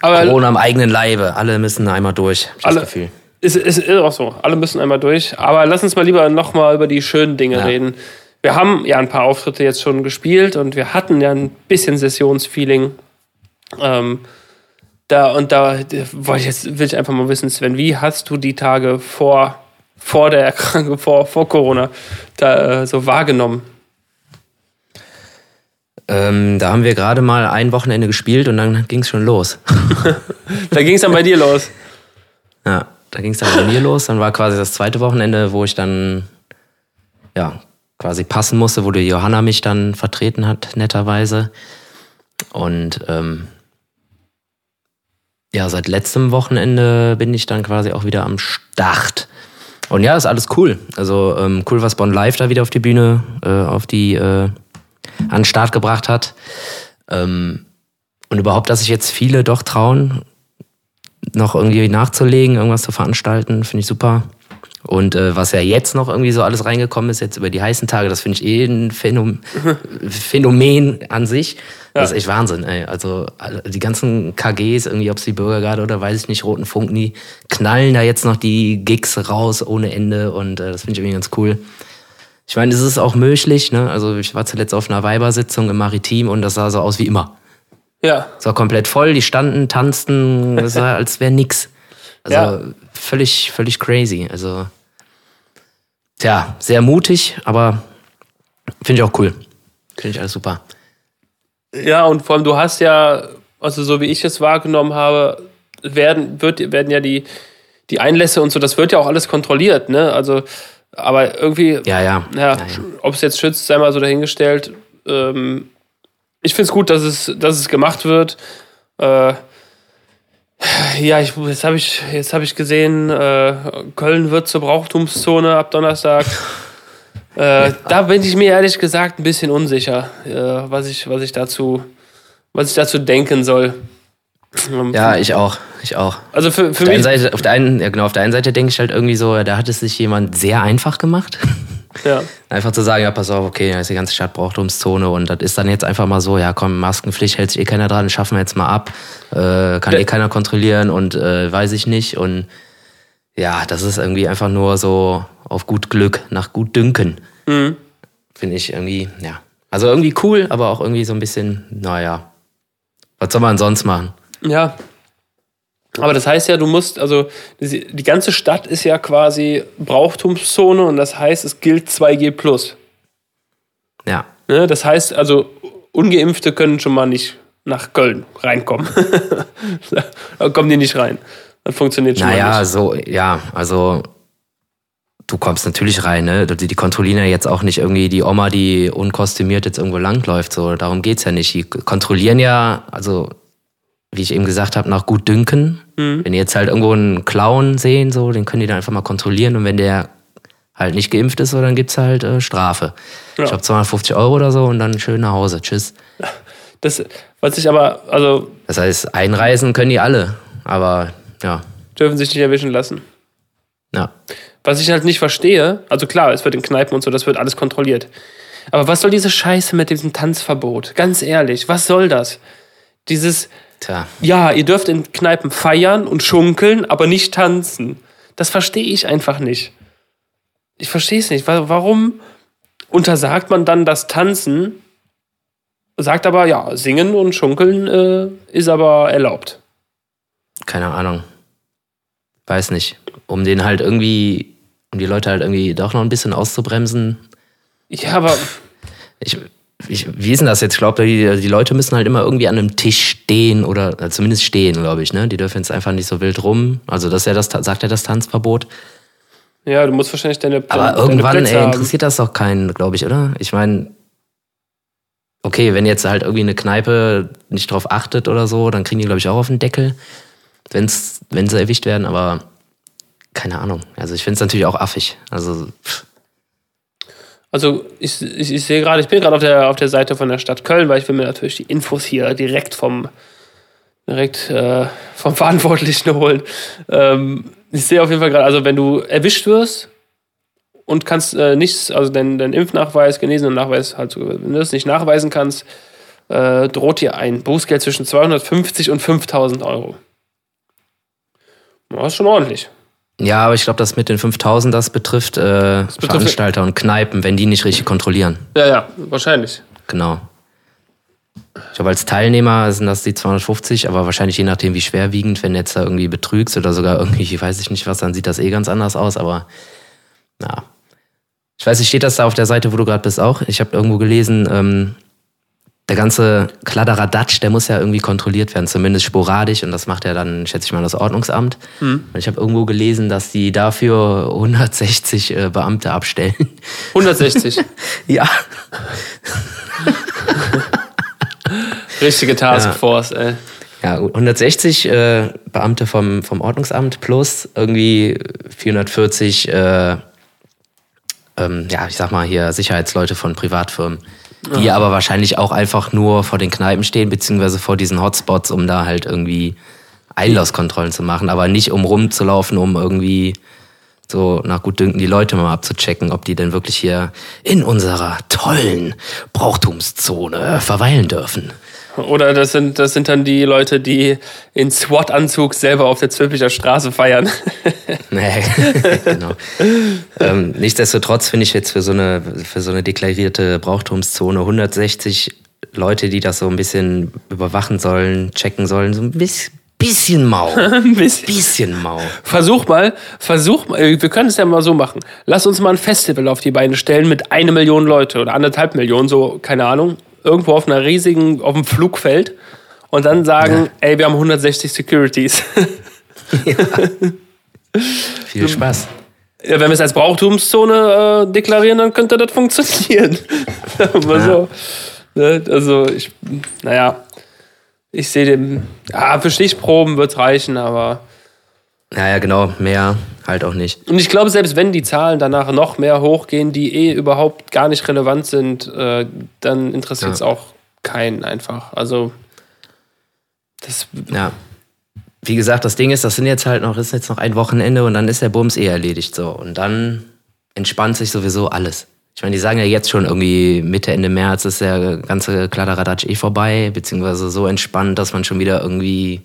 Aber Corona am eigenen Leibe. Alle müssen einmal durch. Alle, das Gefühl. Ist, ist, ist auch so. Alle müssen einmal durch. Aber lass uns mal lieber nochmal über die schönen Dinge ja. reden. Wir haben ja ein paar Auftritte jetzt schon gespielt und wir hatten ja ein bisschen Sessionsfeeling. Ähm, da und da wollte ich jetzt will ich einfach mal wissen, Sven, wie hast du die Tage vor vor der Erkrankung, vor, vor Corona da äh, so wahrgenommen? Ähm, da haben wir gerade mal ein Wochenende gespielt und dann ging es schon los. [laughs] da ging es dann bei dir los. Ja da ging es dann bei mir los. Dann war quasi das zweite Wochenende, wo ich dann ja quasi passen musste, wo die Johanna mich dann vertreten hat, netterweise. Und ähm, ja, seit letztem Wochenende bin ich dann quasi auch wieder am Start. Und ja, ist alles cool. Also ähm, cool, was Bonn Live da wieder auf die Bühne, äh, auf die äh, an den Start gebracht hat. Ähm, und überhaupt, dass sich jetzt viele doch trauen, noch irgendwie nachzulegen, irgendwas zu veranstalten, finde ich super. Und äh, was ja jetzt noch irgendwie so alles reingekommen ist, jetzt über die heißen Tage, das finde ich eh ein Phänomen, [laughs] Phänomen an sich. Ja. Das ist echt Wahnsinn, ey. Also die ganzen KGs, irgendwie, ob es die Bürgergarde oder weiß ich nicht, Roten Funk, die knallen da jetzt noch die Gigs raus ohne Ende und äh, das finde ich irgendwie ganz cool. Ich meine, es ist auch möglich, ne? Also ich war zuletzt auf einer Weibersitzung im Maritim und das sah so aus wie immer. Ja. Es war komplett voll, die standen, tanzten, [laughs] es war, als wäre nix. Also Ja. völlig, völlig crazy. Also, tja, sehr mutig, aber finde ich auch cool. Finde ich alles super. Ja, und vor allem, du hast ja, also so wie ich es wahrgenommen habe, werden, wird, werden ja die, die Einlässe und so, das wird ja auch alles kontrolliert, ne? Also, aber irgendwie, Ja, ja. ja, ja, ob es jetzt schützt, sei mal so dahingestellt. Ähm, ich finde es gut, dass es, dass es gemacht wird. Äh, ja, ich, jetzt habe ich, jetzt hab ich gesehen, äh, Köln wird zur Brauchtumszone ab Donnerstag. [laughs] Äh, Da bin ich mir ehrlich gesagt ein bisschen unsicher, äh, was, ich, was, ich dazu, was ich dazu denken soll. Ähm, Ja, ich auch. Ich auch. Also für, für Auf mich. einen Seite, auf, der einen, ja genau, auf der einen Seite denke ich halt irgendwie so, da hat es sich jemand sehr einfach gemacht. Ja. [laughs] Einfach zu sagen, ja, pass auf, okay, da ist die ganze Stadt Brauchtumszone und das ist dann jetzt einfach mal so, ja komm, Maskenpflicht hält sich eh keiner dran, schaffen wir jetzt mal ab, äh, kann Ja. eh keiner kontrollieren und äh, weiß ich nicht und ja, das ist irgendwie einfach nur so auf gut Glück, nach gut Dünken, Mhm. finde ich irgendwie, ja. Also irgendwie cool, aber auch irgendwie so ein bisschen, naja, was soll man sonst machen? Ja. Aber das heißt ja, du musst, also die ganze Stadt ist ja quasi Brauchtumszone und das heißt, es gilt 2G. Ja, Ne? Das heißt, also Ungeimpfte können schon mal nicht nach Köln reinkommen. [laughs] da kommen die nicht rein. Das funktioniert schon mal Naja, nicht. so, ja, also du kommst natürlich rein, ne? Die die kontrollieren ja jetzt auch nicht irgendwie die Oma, die unkostümiert jetzt irgendwo langläuft. So, darum geht's ja nicht. Die kontrollieren ja, also wie ich eben gesagt habe, nach gut Dünken. Mhm. Wenn die jetzt halt irgendwo einen Clown sehen, so, den können die dann einfach mal kontrollieren und wenn der halt nicht geimpft ist, so, dann gibt's halt äh, Strafe. Ja. Ich glaube 250 Euro oder so und dann schön nach Hause. Tschüss. Das, was ich aber, also Das heißt, einreisen können die alle, aber ja, dürfen sich nicht erwischen lassen. ja. Was ich halt nicht verstehe, also klar, es wird in Kneipen und so, das wird alles kontrolliert. Aber was soll diese Scheiße mit diesem Tanzverbot? Ganz ehrlich, was soll das? Dieses, Tja. ja, ihr dürft in Kneipen feiern und schunkeln, aber nicht tanzen. Das verstehe ich einfach nicht. Ich verstehe es nicht. Wa- Warum untersagt man dann das Tanzen, sagt aber, ja, singen und schunkeln äh, ist aber erlaubt. keine Ahnung. Weiß nicht. Um den halt irgendwie, um die Leute halt irgendwie doch noch ein bisschen auszubremsen. Ja, aber Ich, ich, wie ist denn das jetzt? Ich glaube, die, die Leute müssen halt immer irgendwie an einem Tisch stehen oder äh, zumindest stehen, glaube ich, ne? Die dürfen jetzt einfach nicht so wild rum. Also das ist ja das, sagt ja das Tanzverbot. ja, du musst wahrscheinlich deine, Aber deine irgendwann, Plätze ey, haben. interessiert das doch keinen, glaube ich, oder? Ich meine, okay, wenn jetzt halt irgendwie eine Kneipe nicht drauf achtet oder so, dann kriegen die, glaube ich, auch auf den Deckel, wenn's, wenn sie erwischt werden, aber keine Ahnung. Also ich finde es natürlich auch affig. Also, pff, Also ich, ich, ich sehe gerade, ich bin gerade auf der, auf der Seite von der Stadt Köln, weil ich will mir natürlich die Infos hier direkt vom direkt äh, vom Verantwortlichen [laughs] holen. Ähm, ich sehe auf jeden Fall gerade, also wenn du erwischt wirst und kannst äh, nichts, also dein, dein Impfnachweis, Genesenen-Nachweis, halt, so, wenn du das nicht nachweisen kannst, äh, droht dir ein Bußgeld zwischen 250 und 5000 Euro. Das ist schon ordentlich. Ja, aber ich glaube, das mit den 5000, das betrifft, äh, betrifft- Veranstalter und Kneipen, wenn die nicht richtig kontrollieren. Ja, ja, wahrscheinlich. Genau. Ich glaube, als Teilnehmer sind das die 250, aber wahrscheinlich je nachdem, wie schwerwiegend, wenn jetzt da irgendwie betrügst oder sogar irgendwie, weiß ich nicht was, dann sieht das eh ganz anders aus, aber ja. Ich weiß nicht, steht das da auf der Seite, wo du gerade bist, auch? Ich habe irgendwo gelesen, ähm, der ganze Kladderadatsch, der muss ja irgendwie kontrolliert werden, zumindest sporadisch, und das macht ja dann, schätze ich mal, das Ordnungsamt. Und ich habe irgendwo gelesen, dass die dafür 160 äh, Beamte abstellen. 160. [laughs] ja. Richtige Taskforce, ey. Ja, gut, 160 äh, Beamte vom, vom Ordnungsamt plus irgendwie 440, äh, ähm, ja, ich sag mal hier Sicherheitsleute von Privatfirmen, die aber wahrscheinlich auch einfach nur vor den Kneipen stehen, beziehungsweise vor diesen Hotspots, um da halt irgendwie Einlasskontrollen zu machen, aber nicht um rumzulaufen, um irgendwie so nach Gutdünken die Leute mal abzuchecken, ob die denn wirklich hier in unserer tollen Brauchtumszone verweilen dürfen. Oder das sind, das sind dann die Leute, die in SWAT-Anzug selber auf der Zülpicher Straße feiern. [laughs] Nee, genau. ähm, nichtsdestotrotz finde ich jetzt für so eine, für so eine deklarierte Brauchtumszone 160 Leute, die das so ein bisschen überwachen sollen, checken sollen, so ein bisschen, bisschen mau. [laughs] Ein bisschen. Bisschen mau. Versuch mal, versuch mal, wir können es ja mal so machen. Lass uns mal ein Festival auf die Beine stellen mit eine Million Leute oder anderthalb Millionen, so, keine Ahnung, irgendwo auf einer riesigen, auf dem Flugfeld und dann sagen, ey, wir haben 160 Securities. [laughs] Viel Spaß. Ja, wenn wir es als Brauchtumszone äh, deklarieren, dann könnte das funktionieren. [laughs] Aber so. Ne? Also ich, naja, ich sehe dem, ja, für Stichproben wird es reichen, aber. Naja, genau, mehr halt auch nicht. Und ich glaube, selbst wenn die Zahlen danach noch mehr hochgehen, die eh überhaupt gar nicht relevant sind, äh, dann interessiert es Ja. auch keinen einfach. Also das, Ja. Wie gesagt, das Ding ist, das sind jetzt halt noch, ist jetzt noch ein Wochenende und dann ist der Bums eh erledigt so. Und dann entspannt sich sowieso alles. Ich meine, die sagen ja jetzt schon irgendwie Mitte, Ende März ist der ganze Kladderadatsch eh vorbei, beziehungsweise so entspannt, dass man schon wieder irgendwie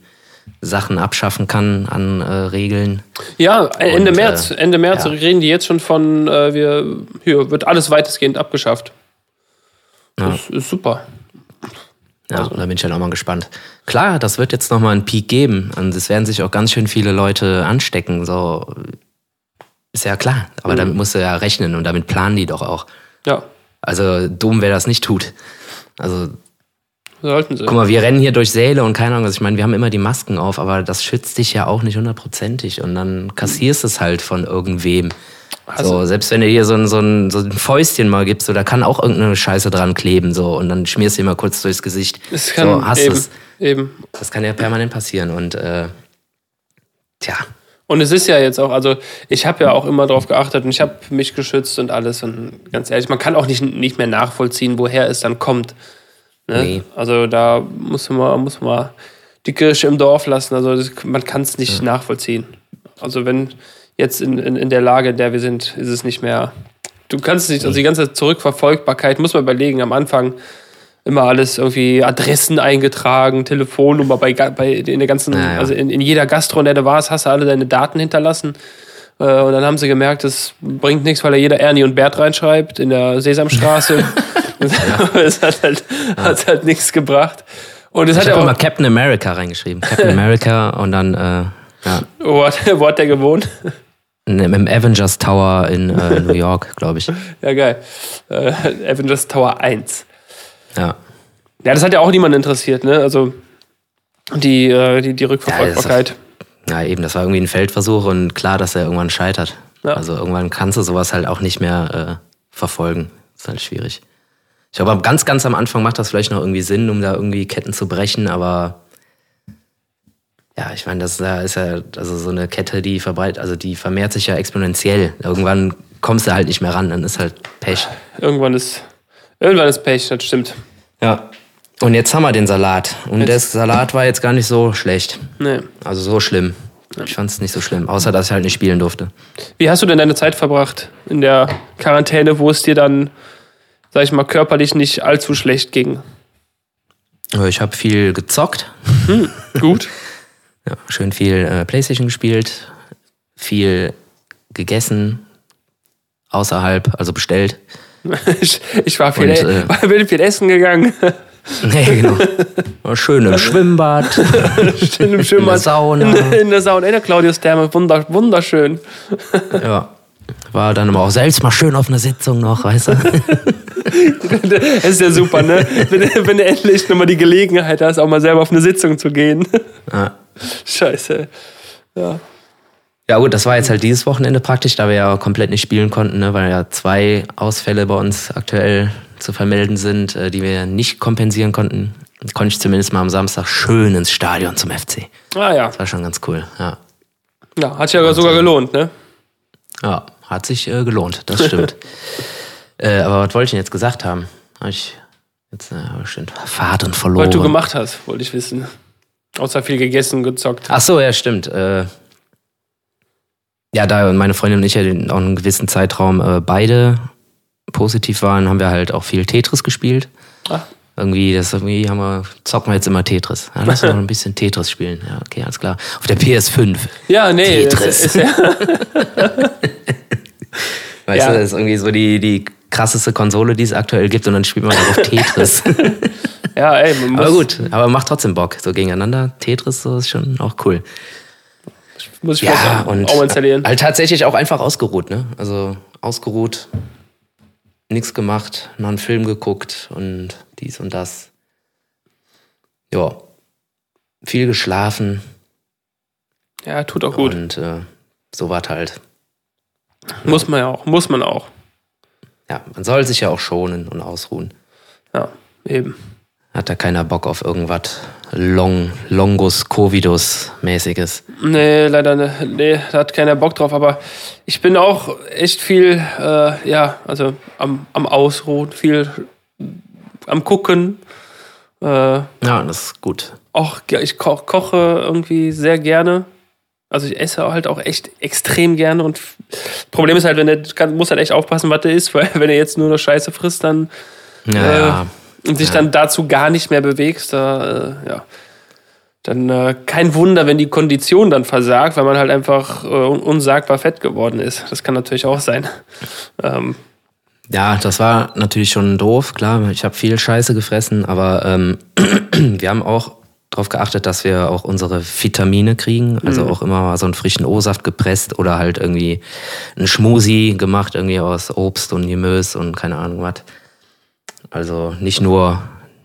Sachen abschaffen kann an äh, Regeln. ja, Ende Und, März, äh, Ende März ja. reden die jetzt schon von, äh, wir, hier wird alles weitestgehend abgeschafft. Ja. Das ist super. Ja, da bin ich halt auch mal gespannt. Klar, das wird jetzt nochmal einen Peak geben und es werden sich auch ganz schön viele Leute anstecken. So ist ja klar, aber damit musst du ja rechnen und damit planen die doch auch. Ja, Also dumm, wer das nicht tut. Also sollten sie. guck mal, wir rennen hier durch Säle und keine Ahnung, was ich meine, wir haben immer die Masken auf, aber das schützt dich ja auch nicht hundertprozentig und dann kassierst du es halt von irgendwem. So, selbst wenn du hier so ein, so, ein, so ein Fäustchen mal gibst, so, da kann auch irgendeine Scheiße dran kleben so und dann schmierst du dir mal kurz durchs Gesicht. Es kann so, hast eben, du's. eben. Das kann ja permanent passieren und äh, tja, Und es ist ja jetzt auch, also ich habe ja auch immer darauf geachtet und ich habe mich geschützt und alles. Und ganz ehrlich, man kann auch nicht, nicht mehr nachvollziehen, woher es dann kommt. Ne? Nee. Also da muss man, muss man die Kirche im Dorf lassen. Also das, man kann es nicht nachvollziehen. Also wenn jetzt in, in, in der Lage, in der wir sind, ist es nicht mehr. Du kannst nicht, also die ganze Zurückverfolgbarkeit, muss man überlegen, am Anfang immer alles irgendwie Adressen eingetragen, Telefonnummer bei, bei in der ganzen, Ja, ja. also in, in jeder Gastro, in der du warst, hast du alle deine Daten hinterlassen. Äh, Und dann haben sie gemerkt, das bringt nichts, weil da jeder Ernie und Bert reinschreibt in der Sesamstraße. [laughs] es [laughs] hat halt, hat halt nichts gebracht. Und es ich hat ja auch, immer Captain America reingeschrieben. Captain [laughs] America und dann äh, ja, wo hat, [laughs] wo hat der gewohnt? im Avengers Tower in äh, New York, glaube ich. Ja, geil. Äh, Avengers Tower 1. Ja. Ja, das hat ja auch niemand interessiert, ne? Also die, äh, die, die Rückverfolgbarkeit. ja, eben, das war irgendwie ein Feldversuch und klar, dass er irgendwann scheitert. Ja. Also irgendwann kannst du sowas halt auch nicht mehr äh, verfolgen. ist halt schwierig. Ich glaube, ganz, ganz am Anfang macht das vielleicht noch irgendwie Sinn, um da irgendwie Ketten zu brechen, aber ja, ich meine, das da ist ja also so eine Kette, die verbreitet, also die vermehrt sich ja exponentiell. Irgendwann kommst du halt nicht mehr ran, dann ist halt Pech. Irgendwann ist, irgendwann ist Pech, das stimmt. Ja. Und jetzt haben wir den Salat. Und der Salat war jetzt gar nicht so schlecht. Nee. Also so schlimm. Ich fand es nicht so schlimm, außer dass ich halt nicht spielen durfte. Wie hast du denn deine Zeit verbracht in der Quarantäne, wo es dir dann, sag ich mal, körperlich nicht allzu schlecht ging? Ich habe viel gezockt, Gut. [laughs] ja, schön viel äh, Playstation gespielt, viel gegessen, außerhalb, also bestellt. [laughs] Ich, ich war viel, Und, äh, war [laughs] bin viel essen gegangen. Nee, genau. War Schön im Schwimmbad, in dem in der Schwimmbad. Sauna. In, in der Sauna, in der Claudius-Therme. Wunder, wunderschön. Ja. War dann aber auch selbst mal schön auf einer Sitzung noch, weißt du? Das ist ja super, ne? Wenn, du- wenn du endlich nochmal die Gelegenheit hast, auch mal selber auf eine Sitzung zu gehen. Ja. Scheiße. Ja. Ja gut, das war jetzt halt dieses Wochenende praktisch, da wir ja komplett nicht spielen konnten, ne, weil ja zwei Ausfälle bei uns aktuell zu vermelden sind, äh, die wir nicht kompensieren konnten. Konnte ich zumindest mal am Samstag schön ins Stadion zum FC. Ah ja. Das war schon ganz cool, ja. ja. Hat sich ja sogar gelohnt, ne? Ja, hat sich äh, gelohnt, das stimmt. [laughs] äh, aber was wollte ich denn jetzt gesagt haben? Hab ich jetzt äh, Fahrt und verloren. Was du gemacht hast, wollte ich wissen. Außer viel gegessen, gezockt. Ach so, ja, stimmt. Äh, ja, da meine Freundin und ich ja auch einen gewissen Zeitraum äh, beide positiv waren, haben wir halt auch viel Tetris gespielt. Ah. Irgendwie, das irgendwie haben wir, zocken wir jetzt immer Tetris. Ja, lass uns noch ein bisschen Tetris spielen. Ja, okay, alles klar. Auf der PS5. Ja, nee. Tetris. Ist, ist ja, [laughs] Weißt Ja. du, das ist irgendwie so die, die krasseste Konsole, die es aktuell gibt und dann spielt man darauf [laughs] Tetris. [laughs] ja, ey, man muss, aber gut, aber macht trotzdem Bock. So gegeneinander. Tetris, so ist schon auch cool. muss ich Ja, und auch installieren. halt tatsächlich auch einfach ausgeruht, ne? Also ausgeruht, nichts gemacht, noch einen Film geguckt und dies und das. Ja. Viel geschlafen Ja, tut auch gut. und äh, so war halt. Muss man ja auch. Muss man auch. Ja, man soll sich ja auch schonen und ausruhen. Ja, eben. Hat da keiner Bock auf irgendwas Long, Longus, Covidus mäßiges. Nee, leider ne, nee, da hat keiner Bock drauf, aber ich bin auch echt viel, äh, ja, also am, am Ausruhen, viel am Gucken. Äh, Ja, das ist gut. auch, ich ko koche irgendwie sehr gerne. Also ich esse halt auch echt extrem gerne und f- Problem ist halt, wenn kann, musst halt echt aufpassen, was du isst, weil [laughs] wenn du jetzt nur noch Scheiße frisst, dann Ja, Äh, und sich Ja. dann dazu gar nicht mehr bewegst, da, äh, ja. Dann äh, kein Wunder, wenn die Kondition dann versagt, weil man halt einfach äh, un- unsagbar fett geworden ist. Das kann natürlich auch sein. [laughs] Ähm, Ja, das war natürlich schon doof, klar. Ich habe viel Scheiße gefressen, aber ähm, [clears throat] wir haben auch darauf geachtet, dass wir auch unsere Vitamine kriegen. Also auch immer mal so einen frischen O-Saft gepresst oder halt irgendwie einen Schmusi gemacht, irgendwie aus Obst und Gemüse und keine Ahnung was. Also nicht nur,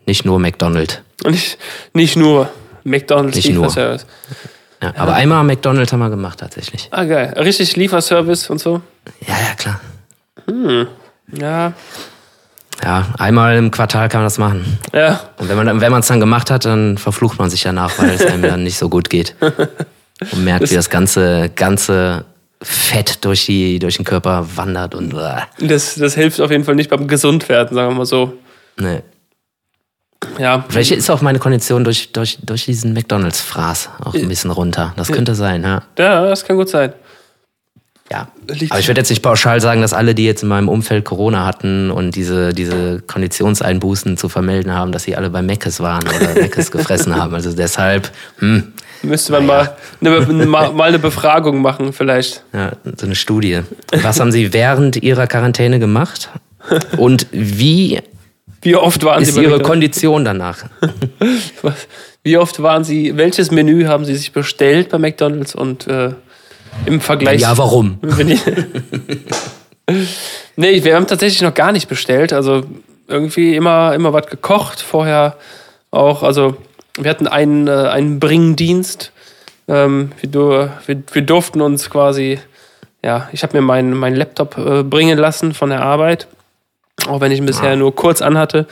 nicht nur McDonald's. nicht, nicht nur McDonalds Nicht nur. Ja, Aber einmal McDonald's haben wir gemacht tatsächlich. Ah, geil. Richtig Lieferservice und so. Ja, ja, klar. Ja, Ja, einmal im Quartal kann man das machen. ja. Und wenn man es dann gemacht hat, dann verflucht man sich danach, weil es einem dann nicht so gut geht. [laughs] Und merkt, wie das ganze, ganze Fett durch, die, durch den Körper wandert und Das, das hilft auf jeden Fall nicht beim Gesundwerden, sagen wir mal so. nee. Ja, Vielleicht ist auch meine Kondition durch, durch, durch diesen McDonalds-Fraß auch ein bisschen runter. Das könnte sein, ja. ja das kann gut sein. Ja. Aber ich würde jetzt nicht pauschal sagen, dass alle, die jetzt in meinem Umfeld Corona hatten und diese, diese Konditionseinbußen zu vermelden haben, dass sie alle bei Meckes waren oder [laughs] Meckes gefressen haben. Also deshalb, hm, Müsste man Naja. mal, eine, [laughs] mal, eine Befragung machen, vielleicht. Ja, so eine Studie. Was haben Sie während Ihrer Quarantäne gemacht? Und wie Wie oft waren ist Sie bei Ihre? Kondition danach? [laughs] Wie oft waren Sie, welches Menü haben Sie sich bestellt bei McDonalds und äh, im Vergleich. Ja, warum? [laughs] Nee, wir haben tatsächlich noch gar nicht bestellt. Also irgendwie immer, immer was gekocht. Vorher auch, also wir hatten einen, äh, einen Bringdienst. Ähm, wir, dur- wir, wir durften uns quasi, ja, ich habe mir meinen meinen Laptop äh, bringen lassen von der Arbeit. Auch wenn ich ihn bisher nur kurz anhatte.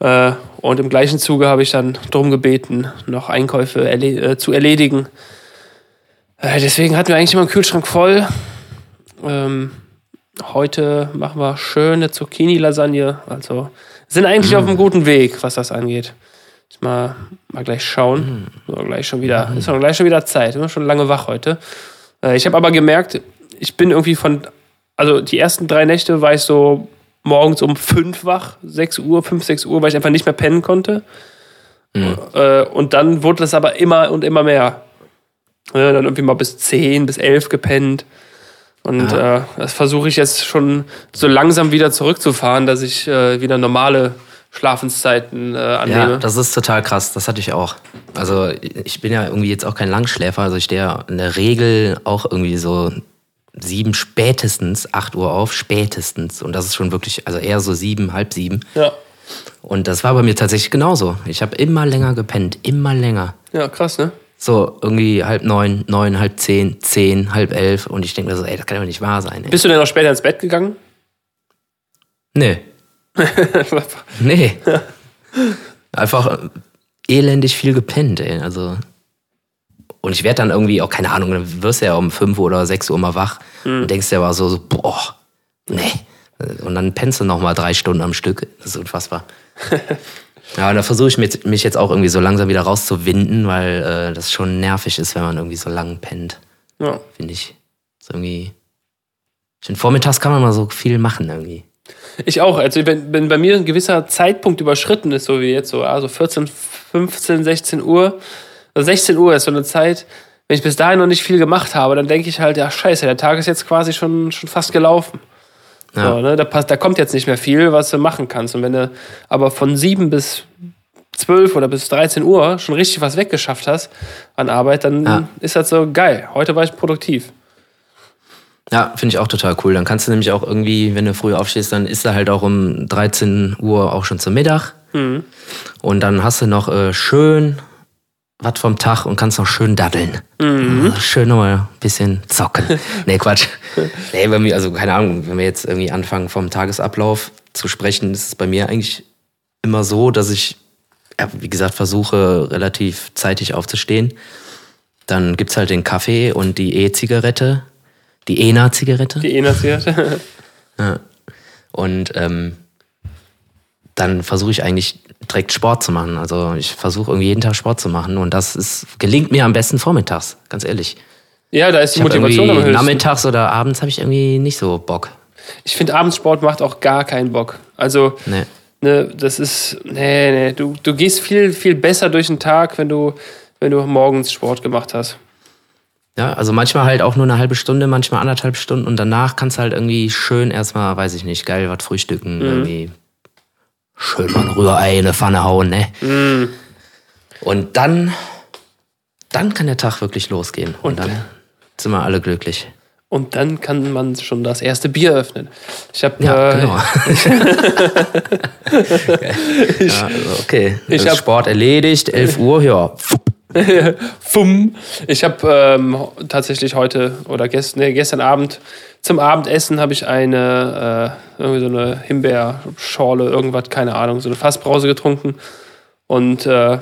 Äh, und im gleichen Zuge habe ich dann darum gebeten, noch Einkäufe erle äh, zu erledigen. Äh, deswegen hatten wir eigentlich immer einen Kühlschrank voll. Ähm, heute machen wir schöne Zucchini-Lasagne. Also sind eigentlich auf einem guten Weg, was das angeht. Jetzt mal, mal gleich schauen. So, gleich schon wieder, ist doch gleich schon wieder Zeit. Immer schon lange wach heute. Äh, ich habe aber gemerkt, ich bin irgendwie von, also die ersten drei Nächte war ich so morgens um fünf wach, 6 Uhr, 5, 6 Uhr, weil ich einfach nicht mehr pennen konnte. Äh, und dann wurde das aber immer und immer mehr. Äh, dann irgendwie mal bis 10, bis 11 gepennt. Und äh, das versuche ich jetzt schon so langsam wieder zurückzufahren, dass ich äh, wieder normale Schlafenszeiten äh, annehme. Ja, das ist total krass. Das hatte ich auch. Also ich bin ja irgendwie jetzt auch kein Langschläfer. Also ich stehe ja in der Regel auch irgendwie so sieben, spätestens acht Uhr auf, spätestens. Und das ist schon wirklich, also eher so sieben, halb sieben. ja. Und das war bei mir tatsächlich genauso. Ich habe immer länger gepennt, immer länger. ja, krass, ne? So, irgendwie halb neun, neun, halb zehn, zehn, halb elf. Und ich denke mir so, ey, das kann doch nicht wahr sein. Ey. Bist du denn noch später ins Bett gegangen? Nee, [laughs] nee. Einfach elendig viel gepennt, ey. Also. Und ich werde dann irgendwie auch, keine Ahnung, dann wirst du ja um fünf oder sechs Uhr mal wach und denkst dir aber so, so, boah, nee. Und dann pennst du noch mal drei Stunden am Stück. Das ist unfassbar. [laughs] Ja, und da versuche ich mich, mich jetzt auch irgendwie so langsam wieder rauszuwinden, weil äh, das schon nervig ist, wenn man irgendwie so lang pennt, ja. finde ich. Ist irgendwie. Ich finde, vormittags kann man mal so viel machen irgendwie. Ich auch. Also wenn, wenn bei mir ein gewisser Zeitpunkt überschritten ist, so wie jetzt so, also 14, 15, 16 Uhr, also 16 Uhr ist so eine Zeit, wenn ich bis dahin noch nicht viel gemacht habe, dann denke ich halt, ja scheiße, der Tag ist jetzt quasi schon, schon fast gelaufen. Ja. So, ne? da, passt, da kommt jetzt nicht mehr viel, was du machen kannst. Und wenn du aber von 7 bis 12 oder bis 13 Uhr schon richtig was weggeschafft hast an Arbeit, dann Ja. ist das so geil. Heute war ich produktiv. Ja, finde ich auch total cool. Dann kannst du nämlich auch irgendwie, wenn du früh aufstehst, dann ist er halt auch um 13 Uhr auch schon zum Mittag. Und dann hast du noch äh, schön was vom Tag und kannst noch schön daddeln. Äh, Schön nochmal ein bisschen zocken. [laughs] nee, Quatsch. Nee, bei mir, also keine Ahnung, wenn wir jetzt irgendwie anfangen vom Tagesablauf zu sprechen, ist es bei mir eigentlich immer so, dass ich, ja, wie gesagt, versuche relativ zeitig aufzustehen. Dann gibt's halt den Kaffee und die E-Zigarette, die ENA-Zigarette. Die E-Zigarette. [laughs] Ja. Und ähm, dann versuche ich eigentlich direkt Sport zu machen. Also ich versuche irgendwie jeden Tag Sport zu machen und das ist, gelingt mir am besten vormittags, ganz ehrlich. ja, da ist die Ich Motivation am höchsten. nachmittags oder abends habe ich irgendwie nicht so Bock. Ich finde, Abendsport macht auch gar keinen Bock. Also, Nee. ne, das ist, nee, nee, du, du gehst viel, viel besser durch den Tag, wenn du, wenn du morgens Sport gemacht hast. Ja, also manchmal halt auch nur eine halbe Stunde, manchmal anderthalb Stunden und danach kannst du halt irgendwie schön erstmal, weiß ich nicht, geil was frühstücken, irgendwie schön mal ein Rührei in eine Pfanne hauen, ne? Und dann, dann kann der Tag wirklich losgehen und, dann sind wir alle glücklich. Und dann kann man schon das erste Bier öffnen. Ich habe Ja, äh, genau. [laughs] [laughs] ja, also okay. Ich Also hab- Sport erledigt, 11 Uhr, ja. [laughs] Fumm. Ich habe ähm, tatsächlich heute oder gestern, nee, gestern Abend zum Abendessen habe ich eine äh, irgendwie so eine Himbeerschorle, irgendwas, keine Ahnung, so eine Fassbrause getrunken. Und äh,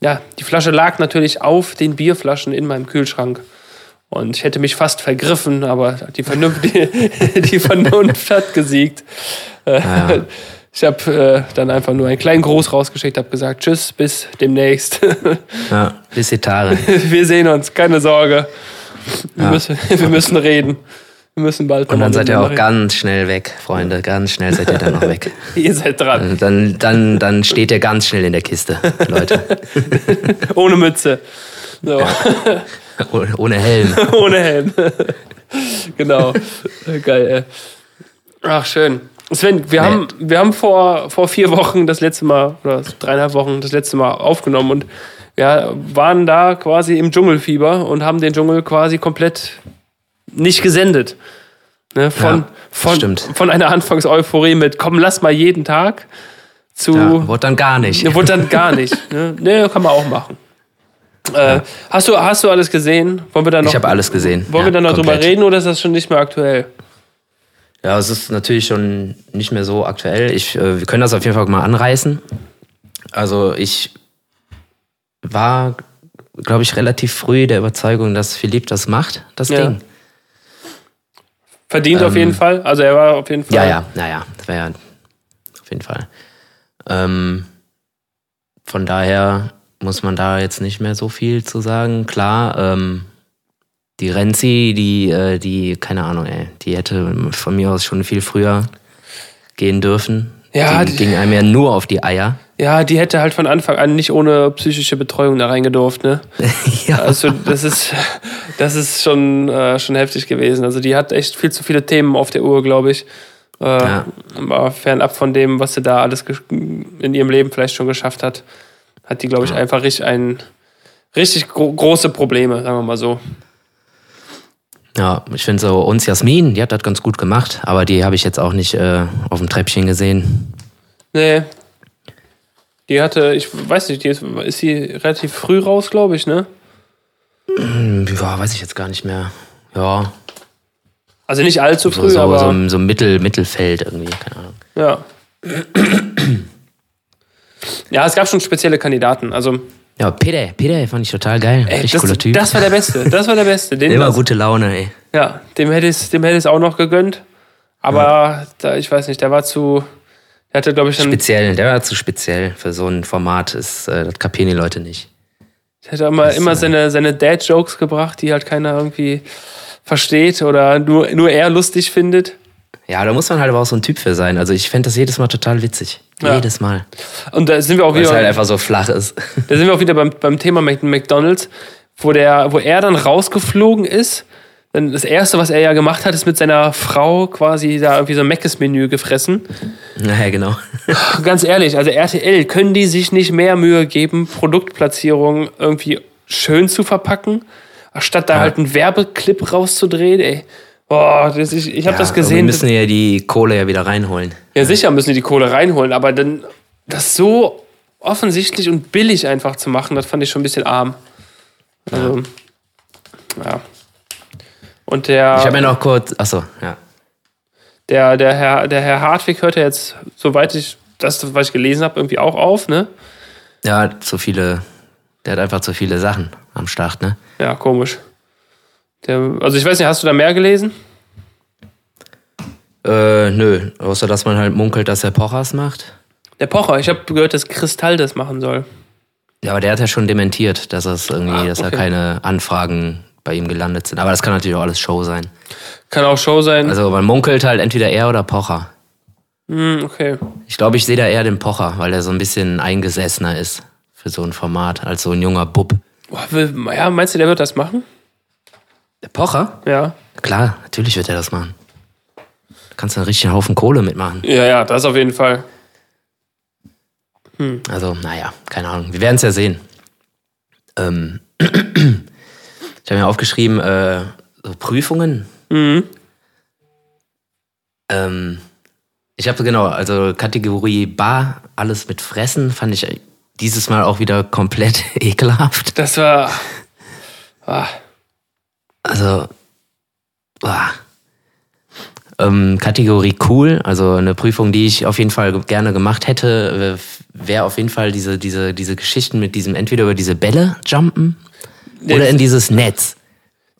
ja, die Flasche lag natürlich auf den Bierflaschen in meinem Kühlschrank. Und ich hätte mich fast vergriffen, aber die Vernunft, die, [laughs] die Vernunft hat gesiegt. Äh, Ja. [laughs] Ich habe äh, dann einfach nur einen kleinen Gruß rausgeschickt, habe gesagt, tschüss, bis demnächst. [laughs] ja. Bis die Tage. [laughs] Wir sehen uns, keine Sorge. Wir, Ja. müssen, [laughs] wir müssen reden. Wir müssen bald Und dann seid ihr auch miteinander ganz schnell weg, Freunde. Ganz schnell seid ihr dann auch weg. reden. Ihr seid dran. Dann, dann, dann steht ihr ganz schnell in der Kiste, Leute. Ohne Mütze. So. Oh- Ohne Helm. Ohne Helm. genau. Geil, ey. Ach, schön. Sven, wir, Nee. haben, wir haben vor, vor vier Wochen das letzte Mal, oder dreieinhalb Wochen das letzte Mal aufgenommen und wir waren da quasi im Dschungelfieber und haben den Dschungel quasi komplett nicht gesendet. Ne, von, Ja, von, stimmt. von einer Anfangseuphorie mit, komm, lass mal jeden Tag zu. Ja, wurde dann gar nicht. Ne, wurde dann gar nicht. [laughs] Ne, ne kann man auch machen. Äh, hast, du, hast du alles gesehen? Wollen wir da noch, Ich habe alles gesehen. wollen wir Ja, dann noch drüber komplett. reden oder ist das schon nicht mehr aktuell? Ja, es ist natürlich schon nicht mehr so aktuell. Ich, äh, wir können das auf jeden Fall mal anreißen. Also ich war, glaube ich, relativ früh der Überzeugung, dass Philipp das macht, das Ja. Ding. Verdient auf jeden Fall. Also er war auf jeden Fall. Ähm, Ja, ja, naja, das wäre ja auf jeden Fall. Ähm, von daher muss man da jetzt nicht mehr so viel zu sagen. Klar, ähm, die Renzi, die, äh, die, keine Ahnung, ey, die hätte von mir aus schon viel früher gehen dürfen. Ja, die, die- ging einem ja nur auf die Eier. Ja, die hätte halt von Anfang an nicht ohne psychische Betreuung da reingedurft, ne? [laughs] ja. Also das ist, das ist schon, äh, schon heftig gewesen. Also die hat echt viel zu viele Themen auf der Uhr, glaube ich. Äh, Ja. Aber fernab von dem, was sie da alles in ihrem Leben vielleicht schon geschafft hat, hat die, glaube ich, einfach richtig ein richtig gro große Probleme, sagen wir mal so. Ja, ich finde so, uns Jasmin, die hat das ganz gut gemacht, aber die habe ich jetzt auch nicht äh, auf dem Treppchen gesehen. Nee. Die hatte, ich weiß nicht, die ist, ist sie relativ früh raus, glaube ich, ne? Hm, Ja, weiß ich jetzt gar nicht mehr. Ja, Also nicht allzu so, früh, so, aber so, im- so im Mittel, Mittelfeld irgendwie, keine Ahnung. ja. [clears throat] ja, es gab schon spezielle Kandidaten. Also, Ja, Peter, Peter fand ich total geil. ey, Richtig das, cooler Typ. das war der Beste. Das war der Beste. Den [laughs] Immer das- gute Laune, ey. Ja, dem hätte ich es dem hätte ich's auch noch gegönnt. Aber da, ich weiß nicht, der war zu. Der hatte, glaube ich, dann. Speziell, der war zu speziell für so ein Format, ist, äh, das kapieren die Leute nicht. Der hat immer, immer seine, seine Dad-Jokes gebracht, die halt keiner irgendwie versteht oder nur, nur er lustig findet. Ja, da muss man halt aber auch so ein Typ für sein. Also ich fände das jedes Mal total witzig. Ja. Jedes Mal. Und da sind wir auch Weil es wieder, halt einfach so flach ist. da sind wir auch wieder beim, beim Thema McDonalds, wo der, wo er dann rausgeflogen ist. Dann das erste, was er ja gemacht hat, ist mit seiner Frau quasi da irgendwie so ein Meckes-Menü gefressen. naja, genau. [laughs] Ganz ehrlich, also RTL, können die sich nicht mehr Mühe geben, Produktplatzierungen irgendwie schön zu verpacken, statt da Ja. halt einen Werbeclip rauszudrehen, ey. Boah, das, ich, ich habe Ja, das aber Wir gesehen. müssen ja die Kohle ja wieder reinholen. Ja, sicher müssen die die Kohle reinholen, aber dann das so offensichtlich und billig einfach zu machen, das fand ich schon ein bisschen arm. Also, ja. Und der, Ich habe ja noch kurz. Achso, ja. der, der, Herr, der Herr Hartwig hört ja jetzt, soweit ich das, was ich gelesen habe, irgendwie auch auf, ne? Ja, zu viele. Der hat einfach zu viele Sachen am Start, ne? Ja, komisch. Der, also ich weiß nicht, hast du da mehr gelesen? Äh, nö. Außer dass man halt munkelt, dass er Pochers macht. Der Pocher, ich habe gehört, dass Kristall das machen soll. Ja, aber der hat ja schon dementiert, dass es irgendwie, Ah, dass da keine Anfragen bei ihm gelandet sind. Aber das kann natürlich auch alles Show sein. Kann auch Show sein. Also man munkelt halt entweder er oder Pocher. Hm, okay. Ich glaube, ich sehe da eher den Pocher, weil er so ein bisschen eingesessener ist für so ein Format, als so ein junger Bub. Boah, will- ja, meinst du, der wird das machen? Der Pocher? Ja. Klar, natürlich wird er das machen. Da kannst du einen richtigen Haufen Kohle mitmachen. Ja, ja, das auf jeden Fall. Also, naja, keine Ahnung. Wir werden es ja sehen. Ähm, [clears throat] ich habe mir aufgeschrieben, äh, so Prüfungen. Mhm. Ähm, ich habe genau, also Kategorie Bar, alles mit Fressen, fand ich dieses Mal auch wieder komplett [laughs] ekelhaft. Das war. Ah, Also, boah. Ähm, Kategorie cool, also eine Prüfung, die ich auf jeden Fall gerne gemacht hätte, wäre auf jeden Fall diese, diese, diese Geschichten mit diesem, entweder über diese Bälle jumpen oder in dieses Netz.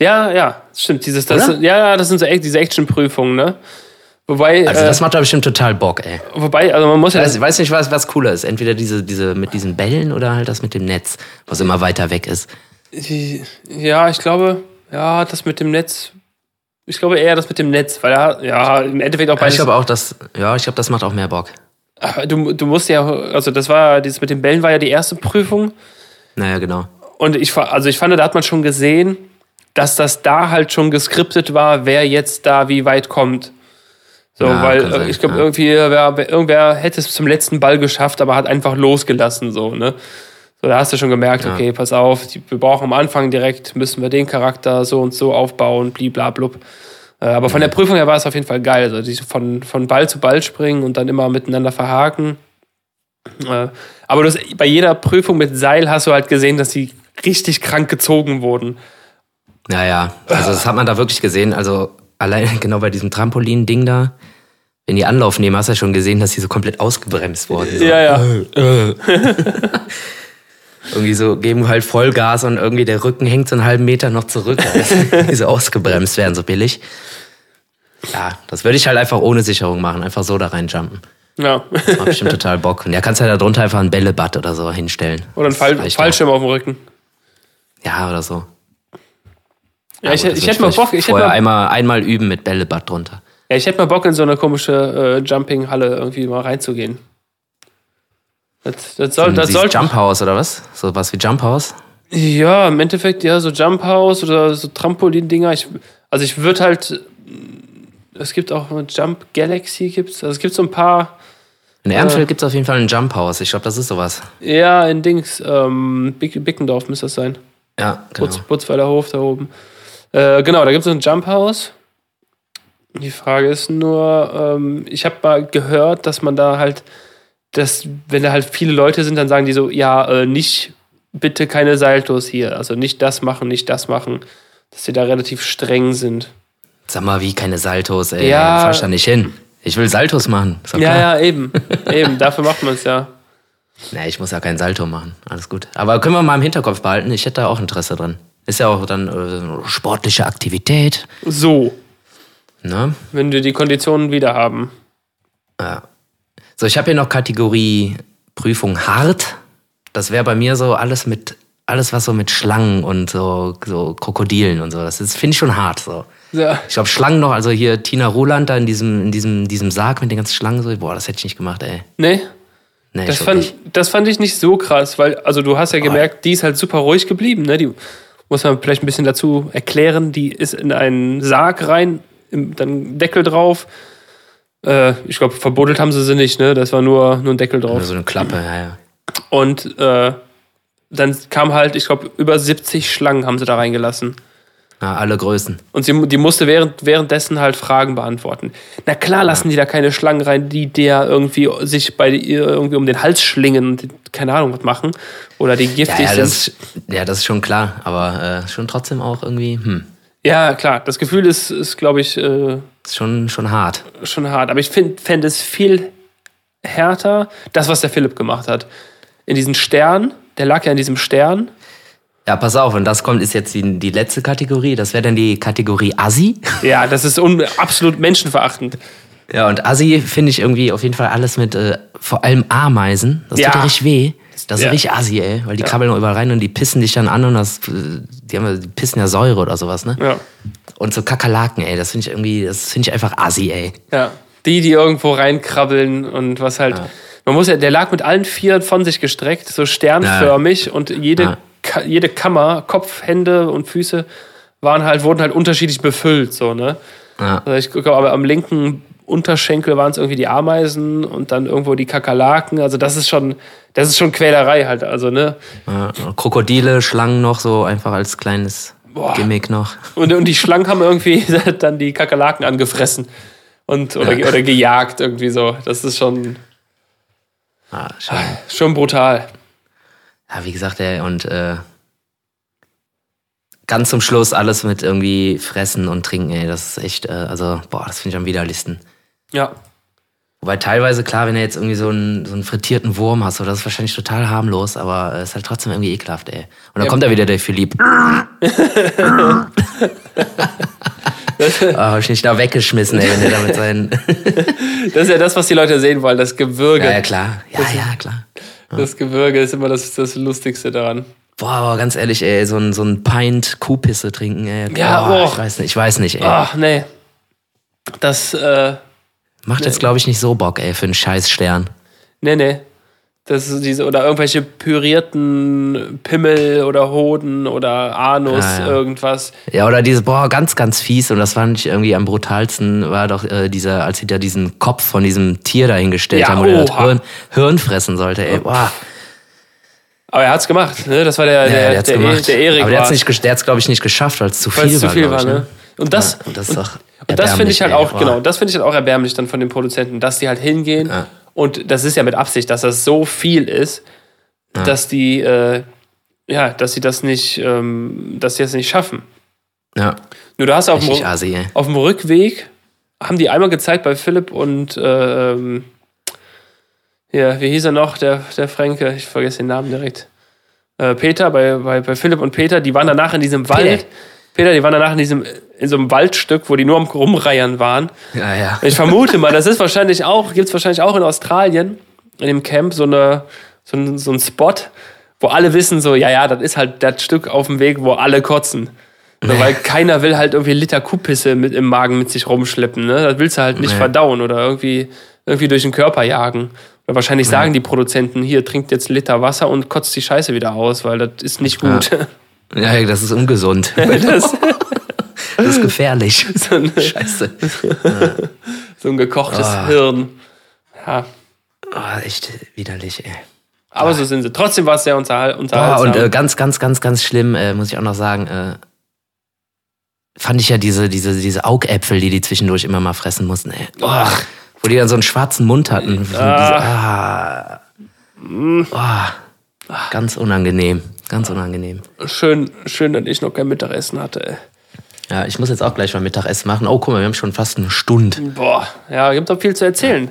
ja, ja, stimmt. Dieses, das, sind- ja, das sind so diese Action-Prüfungen, ne? Wobei, Also äh, das macht da bestimmt total Bock, ey. wobei, also man muss ja. Ich weiß nicht, was, was cooler ist. Entweder diese, diese mit diesen Bällen oder halt das mit dem Netz, was immer weiter weg ist. Ja, ich glaube, ja, das mit dem Netz. Ich glaube eher das mit dem Netz, weil er, ja, im Endeffekt auch beides. ich glaube auch, das, ja, ich glaube, das macht auch mehr Bock. Aber du, du musst ja, also das war, dieses mit den Bällen war ja die erste Prüfung. Naja, genau. Und ich, also ich fand, da hat man schon gesehen, dass das da halt schon geskriptet war, wer jetzt da wie weit kommt. So, Ja, weil sein, äh, ich glaube, ja. irgendwie, wer- irgendwer hätte es zum letzten Ball geschafft, aber hat einfach losgelassen, so, ne? So, da hast du schon gemerkt, okay, pass auf, die, wir brauchen am Anfang direkt, müssen wir den Charakter so und so aufbauen, bliblablub. Äh, aber von der Prüfung her war es auf jeden Fall geil. Also die von, von Ball zu Ball springen und dann immer miteinander verhaken. Äh, aber du hast, bei jeder Prüfung mit Seil hast du halt gesehen, dass die richtig krank gezogen wurden. Naja, also das hat man da wirklich gesehen. Also allein [laughs] genau bei diesem Trampolin-Ding da, wenn die Anlauf nehmen, hast du ja schon gesehen, dass die so komplett ausgebremst wurden. Ja, ja. [laughs] Irgendwie so geben halt Vollgas und irgendwie der Rücken hängt so einen halben Meter noch zurück, weil [laughs] so ausgebremst werden, so billig. Ja, das würde ich halt einfach ohne Sicherung machen, einfach so da reinjumpen. ja. Macht bestimmt total Bock. Und ja, kannst halt da drunter einfach ein Bällebad oder so hinstellen. Oder ein Fall, Das Fallschirm auf dem Rücken. Ja, oder so. Ja, ich, das ich würde hätte mal Bock, ich hätte vorher mal, einmal, einmal üben mit Bällebad drunter. ja, ich hätte mal Bock, in so eine komische äh, Jumping-Halle irgendwie mal reinzugehen. Das, das soll, das Dieses soll, Jump House oder was? So was wie Jump House? Ja, im Endeffekt, ja, so Jump House oder so Trampolin-Dinger. Ich, also ich würde halt. Es gibt auch Jump Galaxy, gibt's. Also es gibt so ein paar. In Ehrenfeld gibt es auf jeden Fall ein Jump House. Ich glaube, das ist sowas. Ja, in Dings, ähm, Bick, Bickendorf müsste das sein. Ja, genau. Butz, Butzweiler Hof da oben. Äh, genau, da gibt es ein Jump House. Die Frage ist nur, ähm, ich habe mal gehört, dass man da halt, dass, wenn da halt viele Leute sind, dann sagen die so, ja, äh, nicht, bitte keine Saltos hier. Also nicht das machen, nicht das machen. Dass die da relativ streng sind. Sag mal, wie keine Saltos, ey. Ja. Fahr ich da nicht hin. Ich will Saltos machen. Ja, klar. ja, eben. eben, dafür macht man es ja. Nee, ich muss ja kein Salto machen. Alles gut. Aber können wir mal im Hinterkopf behalten. Ich hätte da auch Interesse dran. Ist ja auch dann äh, sportliche Aktivität. So, Ne? wenn wir die Konditionen wieder haben. Ja. So, ich habe hier noch Kategorie Prüfung hart. Das wäre bei mir so alles mit, alles was so mit Schlangen und so, so Krokodilen und so. Das finde ich schon hart so. Ja. Ich glaube, Schlangen noch, also hier Tina Roland da in diesem, in diesem, diesem Sarg mit den ganzen Schlangen, so, boah, das hätte ich nicht gemacht, ey. Nee, Nee, das fand, nicht. das fand ich nicht so krass, weil, also du hast ja gemerkt, die ist halt super ruhig geblieben, ne? Die muss man vielleicht ein bisschen dazu erklären. Die ist in einen Sarg rein, im, dann Deckel drauf. Äh, ich glaube, verbuddelt haben sie sie nicht, ne? Das war nur, nur ein Deckel drauf. So eine Klappe, ja, ja. Und äh, dann kam halt, ich glaube, über 70 Schlangen haben sie da reingelassen. ja. Alle Größen. Und sie, die musste während, währenddessen halt Fragen beantworten. Na klar lassen die da keine Schlangen rein, die der irgendwie sich bei ihr irgendwie um den Hals schlingen und keine Ahnung was machen. Oder die Ja, giftig ja, sind. das, ist- ja, das ist schon klar, aber äh, schon trotzdem auch irgendwie, hm, Ja, klar. Das Gefühl ist, ist glaube ich, äh, ist schon, schon hart. schon hart. Aber ich fände es viel härter, das, was der Philipp gemacht hat. In diesen Stern, der lag ja in diesem Stern. Ja, pass auf, und das kommt, ist jetzt die, die letzte Kategorie. Das wäre dann die Kategorie Assi. Ja, das ist absolut menschenverachtend. Ja, und Assi finde ich irgendwie auf jeden Fall alles mit äh, vor allem Ameisen. Das Ja. tut ja richtig weh. Das ist Ja. richtig Assi, ey. Weil die krabbeln überall rein und die pissen dich dann an und das, die, haben, ja- die pissen ja Säure oder sowas, ne? Ja. Und so Kakerlaken, ey. Das finde ich irgendwie, das finde ich einfach Assi, ey. Ja. Die, die irgendwo reinkrabbeln und was halt. Man muss ja, der lag mit allen vier von sich gestreckt, so sternförmig und jede, Ja. Ka jede Kammer, Kopf, Hände und Füße waren halt, wurden halt unterschiedlich befüllt, so, ne? Ja. Also ich glaube, aber am linken Unterschenkel waren es irgendwie die Ameisen und dann irgendwo die Kakerlaken. Also das ist schon, das ist schon Quälerei halt, also, ne? Krokodile, Schlangen noch so einfach als kleines Boah. Gimmick noch. Und, und die Schlangen haben irgendwie [laughs] dann die Kakerlaken angefressen und oder, Ja. oder gejagt irgendwie so. Das ist schon, Ah, schon. schon brutal. Ja, wie gesagt, ey, und äh, ganz zum Schluss alles mit irgendwie Fressen und Trinken, ey. Das ist echt, äh, also, boah, das finde ich am widerlichsten. Ja. Wobei teilweise, klar, wenn du jetzt irgendwie so einen, so einen frittierten Wurm hast, so, das ist wahrscheinlich total harmlos, aber es ist halt trotzdem irgendwie ekelhaft, ey. Und dann Ja. kommt da wieder der Philipp. [laughs] ah, hab ich nicht da weggeschmissen, ey, wenn der da mit seinen. [laughs] Das ist ja das, was die Leute sehen wollen, das Gewürge. ja, ja, klar. Ja, ja, klar. Das Gewürge ist immer das, das Lustigste daran. Boah, aber ganz ehrlich, ey, so ein, so ein Pint Kuhpisse trinken, ey. Ja, boah, och. ich weiß nicht, ich weiß nicht, ey. Ach, nee. Das, äh, Macht jetzt, glaube ich, nicht so Bock, ey, für einen scheiß Stern. nee, nee. Das ist diese, oder irgendwelche pürierten Pimmel oder Hoden oder Anus, Ja, ja. irgendwas. Ja, oder diese, boah, ganz, ganz fies, und das fand ich irgendwie am brutalsten, war doch äh, dieser, als sie da diesen Kopf von diesem Tier dahingestellt Ja, haben, wo der das. Hirn, Hirn fressen sollte, ey. Boah. Aber er hat's gemacht, ne? Das war der, Ja, der, der der, gemacht. der Erik aber der hat's nicht, der hat's, glaube ich, nicht geschafft, weil es zu viel es zu war, viel war, ich, ne? Und das, Ja, und das und das finde ich halt auch, ey. genau, das finde ich halt auch erbärmlich dann von den Produzenten, dass die halt hingehen Ja. und das ist ja mit Absicht, dass das so viel ist, dass die, äh, ja, dass sie das nicht, ähm, dass sie das nicht schaffen. Ja, Nur du hast auf dem, assi, auf dem Rückweg, haben die einmal gezeigt bei Philipp und, äh, ähm, ja, wie hieß er noch, der, der Fränke, ich vergesse den Namen direkt. Äh, Peter, bei, bei, bei Philipp und Peter, die waren danach in diesem Wald. Peter. Peter, die waren danach in diesem, in so einem Waldstück, wo die nur am Rumreiern waren. Ja, ja. Ich vermute mal, das ist wahrscheinlich auch, gibt's wahrscheinlich auch in Australien, in dem Camp, so, eine, so, ein, so ein Spot, wo alle wissen, so, ja, ja, das ist halt das Stück auf dem Weg, wo alle kotzen. So, weil keiner will halt irgendwie Liter Kuhpisse mit im Magen mit sich rumschleppen, ne? Das willst du halt nicht Nee. verdauen oder irgendwie, irgendwie durch den Körper jagen. Oder wahrscheinlich sagen die Produzenten, hier, trinkt jetzt Liter Wasser und kotzt die Scheiße wieder aus, weil das ist nicht gut. Ja, [laughs] das ist ungesund. [laughs] das, Das ist gefährlich. [laughs] so, ein, Scheiße. [laughs] so ein gekochtes Ah. Hirn. Ja. Oh, echt widerlich, ey. Aber so sind sie. Trotzdem war es sehr unterhal unterhaltsam. und äh, ganz, ganz, ganz, ganz schlimm, äh, muss ich auch noch sagen, äh, fand ich ja diese, diese, diese Augäpfel, die die zwischendurch immer mal fressen mussten, ey. Boah, wo die dann so einen schwarzen Mund hatten. Diese, ah. Boah, ganz unangenehm. Ganz unangenehm. schön, schön, dass ich noch kein Mittagessen hatte. Ey. Ja, ich muss jetzt auch gleich mal Mittagessen machen. Oh, guck mal, wir haben schon fast eine Stunde. Boah, ja, gibt auch viel zu erzählen.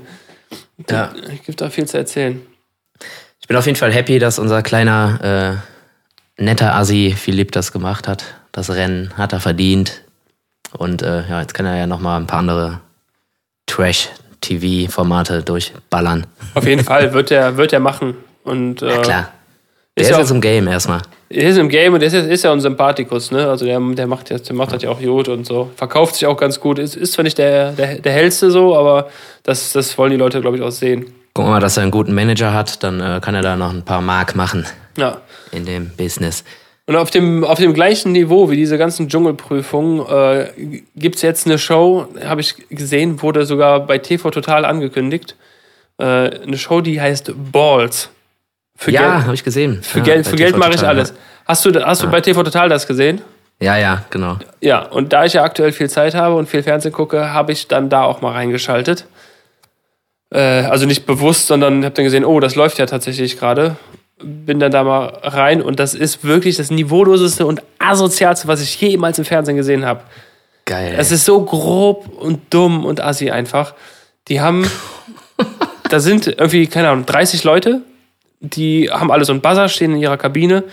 Ja. Gibt auch viel zu erzählen. Ich bin auf jeden Fall happy, dass unser kleiner, äh, netter Assi Philipp das gemacht hat. Das Rennen hat er verdient. Und äh, ja, jetzt kann er ja noch mal ein paar andere Trash-TV-Formate durchballern. Auf jeden Fall wird er wird er machen. Und [laughs] äh, Ja, klar. Der ist, ist jetzt im Game erstmal. Der ist im Game und der ist, ist ja ein Sympathikus, ne? Also der, der macht jetzt, der macht das ja auch gut und so. Verkauft sich auch ganz gut. Ist, ist zwar nicht der, der, der hellste so, aber das, das wollen die Leute, glaube ich, auch sehen. Guck mal, dass er einen guten Manager hat, dann äh, kann er da noch ein paar Mark machen. Ja. In dem Business. Und auf dem, auf dem gleichen Niveau wie diese ganzen Dschungelprüfungen äh, gibt es jetzt eine Show, habe ich gesehen, wurde sogar bei TV Total angekündigt. Äh, eine Show, die heißt Balls. Für ja, habe ich gesehen. Für ja, Geld, für Geld mache ich alles. Hast du, hast du bei TV Total das gesehen? Ja, ja, genau. Ja, und da ich ja aktuell viel Zeit habe und viel Fernsehen gucke, habe ich dann da auch mal reingeschaltet. Äh, also nicht bewusst, sondern habe dann gesehen, oh, das läuft ja tatsächlich gerade. Bin dann da mal rein und das ist wirklich das niveauloseste und asozialste, was ich jemals im Fernsehen gesehen habe. Geil. Es ist so grob und dumm und assi einfach. Die haben, [laughs] da sind irgendwie, keine Ahnung, 30 Leute die haben alle so einen Buzzer, stehen in ihrer Kabine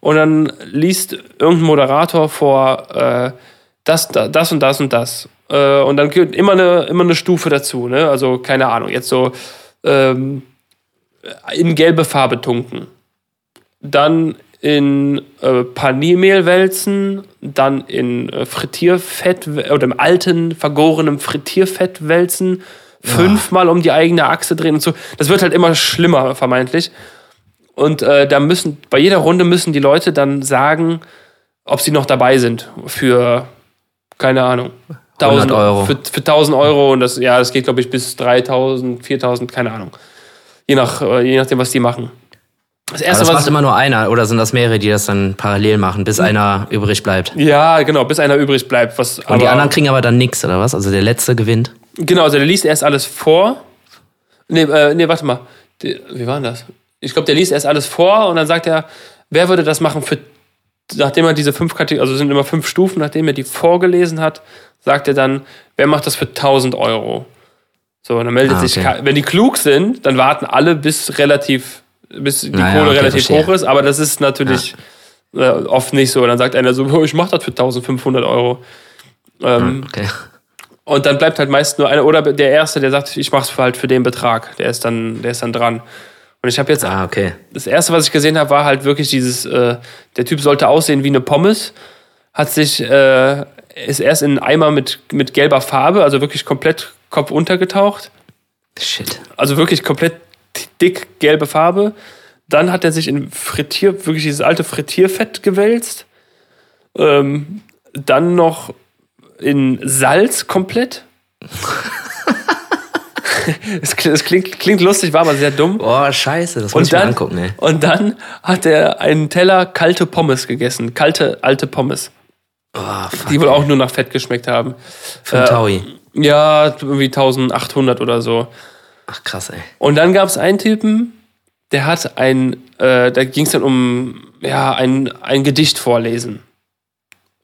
und dann liest irgendein Moderator vor äh, das, das und das und das. Äh, und dann gibt immer eine, immer eine Stufe dazu, ne? Also, keine Ahnung, jetzt so ähm, in gelbe Farbe tunken. Dann in äh, Paniermehl wälzen, dann in äh, Frittierfett oder im alten, vergorenen Frittierfett wälzen, fünfmal um die eigene Achse drehen und so. Das wird halt immer schlimmer, vermeintlich. Und äh, da müssen, bei jeder Runde müssen die Leute dann sagen, ob sie noch dabei sind für, keine Ahnung, [laughs] 1000 Euro. Für, für 1000 Euro und das, ja, das geht, glaube ich, bis 3000, 4000, keine Ahnung. Je, nach, äh, je nachdem, was die machen. Das, erste, Aber das macht immer nur einer oder sind das mehrere, die das dann parallel machen, bis hm. einer übrig bleibt? Ja, genau, bis einer übrig bleibt. Was, und die anderen kriegen aber dann nichts, oder was? Also der Letzte gewinnt? Genau, also der liest erst alles vor. Nee, äh, nee warte mal. Wie war denn das? Ich glaube, der liest erst alles vor und dann sagt er, wer würde das machen für, nachdem er diese fünf Kategorien, also sind immer fünf Stufen, nachdem er die vorgelesen hat, sagt er dann, wer macht das für 1000 Euro? So, und dann meldet ah, okay. sich, wenn die klug sind, dann warten alle bis relativ, bis die naja, Kohle okay, relativ verstehe. hoch ist, aber das ist natürlich ja. äh, oft nicht so. dann sagt einer so, ich mach das für 1500 Euro. Ähm, okay. Und dann bleibt halt meist nur einer, oder der Erste, der sagt, ich mach's halt für den Betrag, der ist dann, der ist dann dran. Und ich habe jetzt. Ah, okay. Das erste, was ich gesehen habe, war halt wirklich dieses, äh, der Typ sollte aussehen wie eine Pommes, hat sich, äh, ist erst in einen Eimer mit, mit gelber Farbe, also wirklich komplett Kopf untergetaucht. Shit. Also wirklich komplett dick gelbe Farbe. Dann hat er sich in Frittier, wirklich dieses alte Frittierfett gewälzt. Ähm, dann noch in Salz komplett. [laughs] [laughs] es, klingt, klingt, lustig, war aber sehr dumm. Boah, scheiße, das muss ich dann, mir angucken, ey. Und dann hat er einen Teller kalte Pommes gegessen. Kalte, alte Pommes. Oh, fuck, die wohl auch nur nach Fett geschmeckt haben. Für äh, Taui. Ja, irgendwie 1800 oder so. Ach, krass, ey. Und dann gab es einen Typen, der hat ein, äh, da ging es dann um, ja, ein, ein Gedicht vorlesen.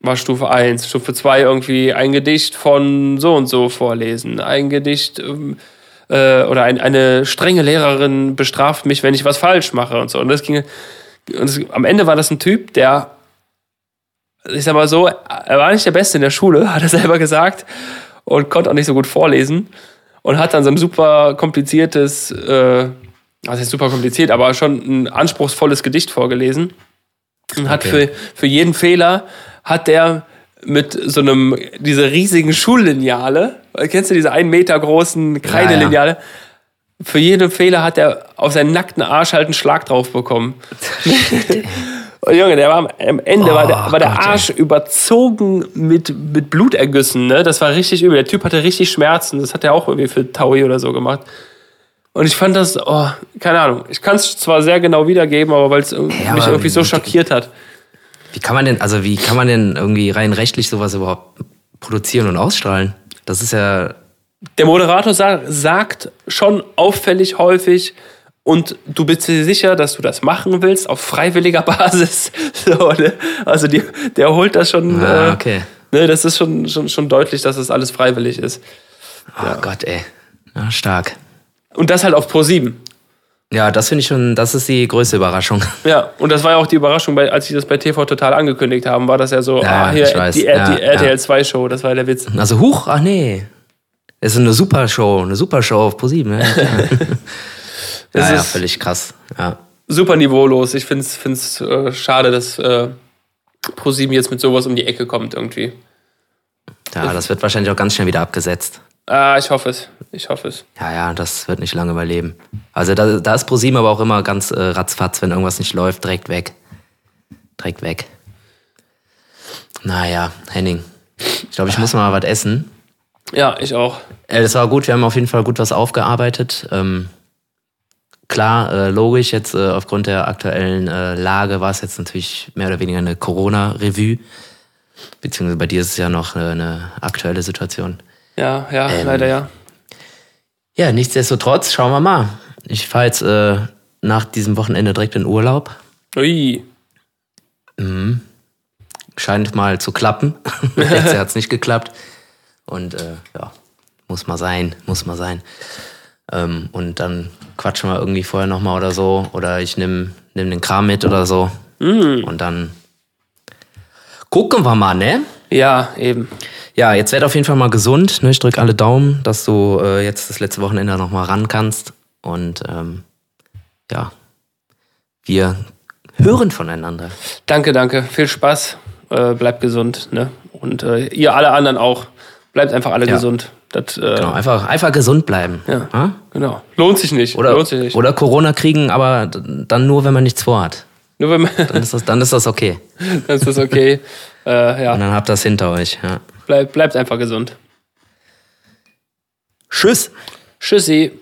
War Stufe 1. Stufe 2 irgendwie ein Gedicht von so und so vorlesen. Ein Gedicht, ähm, äh, oder ein, eine strenge Lehrerin bestraft mich, wenn ich was falsch mache und so. Und das ging. Und das, am Ende war das ein Typ, der, ich sag mal so, er war nicht der Beste in der Schule, [laughs] hat er selber gesagt, und konnte auch nicht so gut vorlesen. Und hat dann so ein super kompliziertes, äh, also super kompliziert, aber schon ein anspruchsvolles Gedicht vorgelesen. Und hat okay. für, für jeden Fehler hat der mit so einem, diese riesigen Schullineale, kennst du diese einen Meter großen Kreidelineale? Ja, ja. Für jeden Fehler hat er auf seinen nackten Arsch halt einen Schlag drauf bekommen. [laughs] Und Junge, der war am Ende, oh, war der, war der Gott, Arsch ey. überzogen mit, mit Blutergüssen, ne? Das war richtig übel. Der Typ hatte richtig Schmerzen. Das hat er auch irgendwie für Taui oder so gemacht. Und ich fand das, oh, keine Ahnung. Ich kann es zwar sehr genau wiedergeben, aber weil es ja, mich irgendwie so schockiert hat. Wie kann man denn, also wie kann man denn irgendwie rein rechtlich sowas überhaupt produzieren und ausstrahlen? Das ist ja. Der Moderator sa sagt schon auffällig häufig, und du bist dir sicher, dass du das machen willst auf freiwilliger [laughs] Basis. So, ne? Also die, der holt das schon. Ah, äh, okay. ne, das ist schon, schon, schon deutlich, dass das alles freiwillig ist. Oh ja. Gott, ey. Ja, stark. Und das halt auf Pro 7. Ja, das finde ich schon, das ist die größte Überraschung. [laughs] Ja, und das war ja auch die Überraschung, bei, als sie das bei TV Total angekündigt haben, war das ja so, ja, ah, hier, die, die, ja, die RTL 2 Show, das war der Witz. Also, huch, ach nee. Es ist eine super Show, eine super Show auf ProSieben. Ja, ja, [laughs] [laughs] ja völlig krass. Ja. super niveaulos. Ich finde es find's, äh, schade, dass äh, ProSieben jetzt mit sowas um die Ecke kommt irgendwie. Ja, das wird wahrscheinlich auch ganz schnell wieder abgesetzt. Ah, ich hoffe es. Ich hoffe es. Ja, ja, das wird nicht lange überleben. Also da, da ist ProSieben aber auch immer ganz äh, ratzfatz, wenn irgendwas nicht läuft, direkt weg. Direkt weg. Naja, Henning. Ich glaube, ich muss mal was essen. Ja, ich auch. Äh, das war gut, wir haben auf jeden Fall gut was aufgearbeitet. Ähm, klar, äh, logisch, jetzt äh, aufgrund der aktuellen äh, Lage war es jetzt natürlich mehr oder weniger eine Corona-Revue. Beziehungsweise bei dir ist es ja noch eine, eine aktuelle Situation. Ja, ja, Ähm, leider ja. Ja, nichtsdestotrotz, schauen wir mal. Ich fahre jetzt äh, nach diesem Wochenende direkt in Urlaub. Ui. Scheint mal zu klappen. [laughs] Letztes Jahr hat es nicht geklappt. Und äh, ja, muss mal sein, muss mal sein. Ähm, und dann quatschen wir irgendwie vorher nochmal oder so. Oder ich nehme nehm den Kram mit oder so. Und dann gucken wir mal, ne? Ja, eben. Ja, jetzt werd auf jeden Fall mal gesund. Ne? Ich drück alle Daumen, dass du äh, jetzt das letzte Wochenende nochmal ran kannst. Und ähm, ja, wir hören voneinander. Danke, danke. Viel Spaß. Äh, bleibt gesund. Ne? Und äh, ihr alle anderen auch. Bleibt einfach alle Ja. gesund. Das, äh, Genau, einfach, einfach gesund bleiben. Ja. Ja? genau. Lohnt sich nicht. Oder, Lohnt sich nicht. oder Corona kriegen, aber dann nur, wenn man nichts vorhat. Nur wenn man, Dann ist das, dann ist das okay. [laughs] dann ist das okay. Äh, ja, Und dann habt ihr das hinter euch. Ja. bleibt, bleibt einfach gesund. Tschüss. Tschüssi.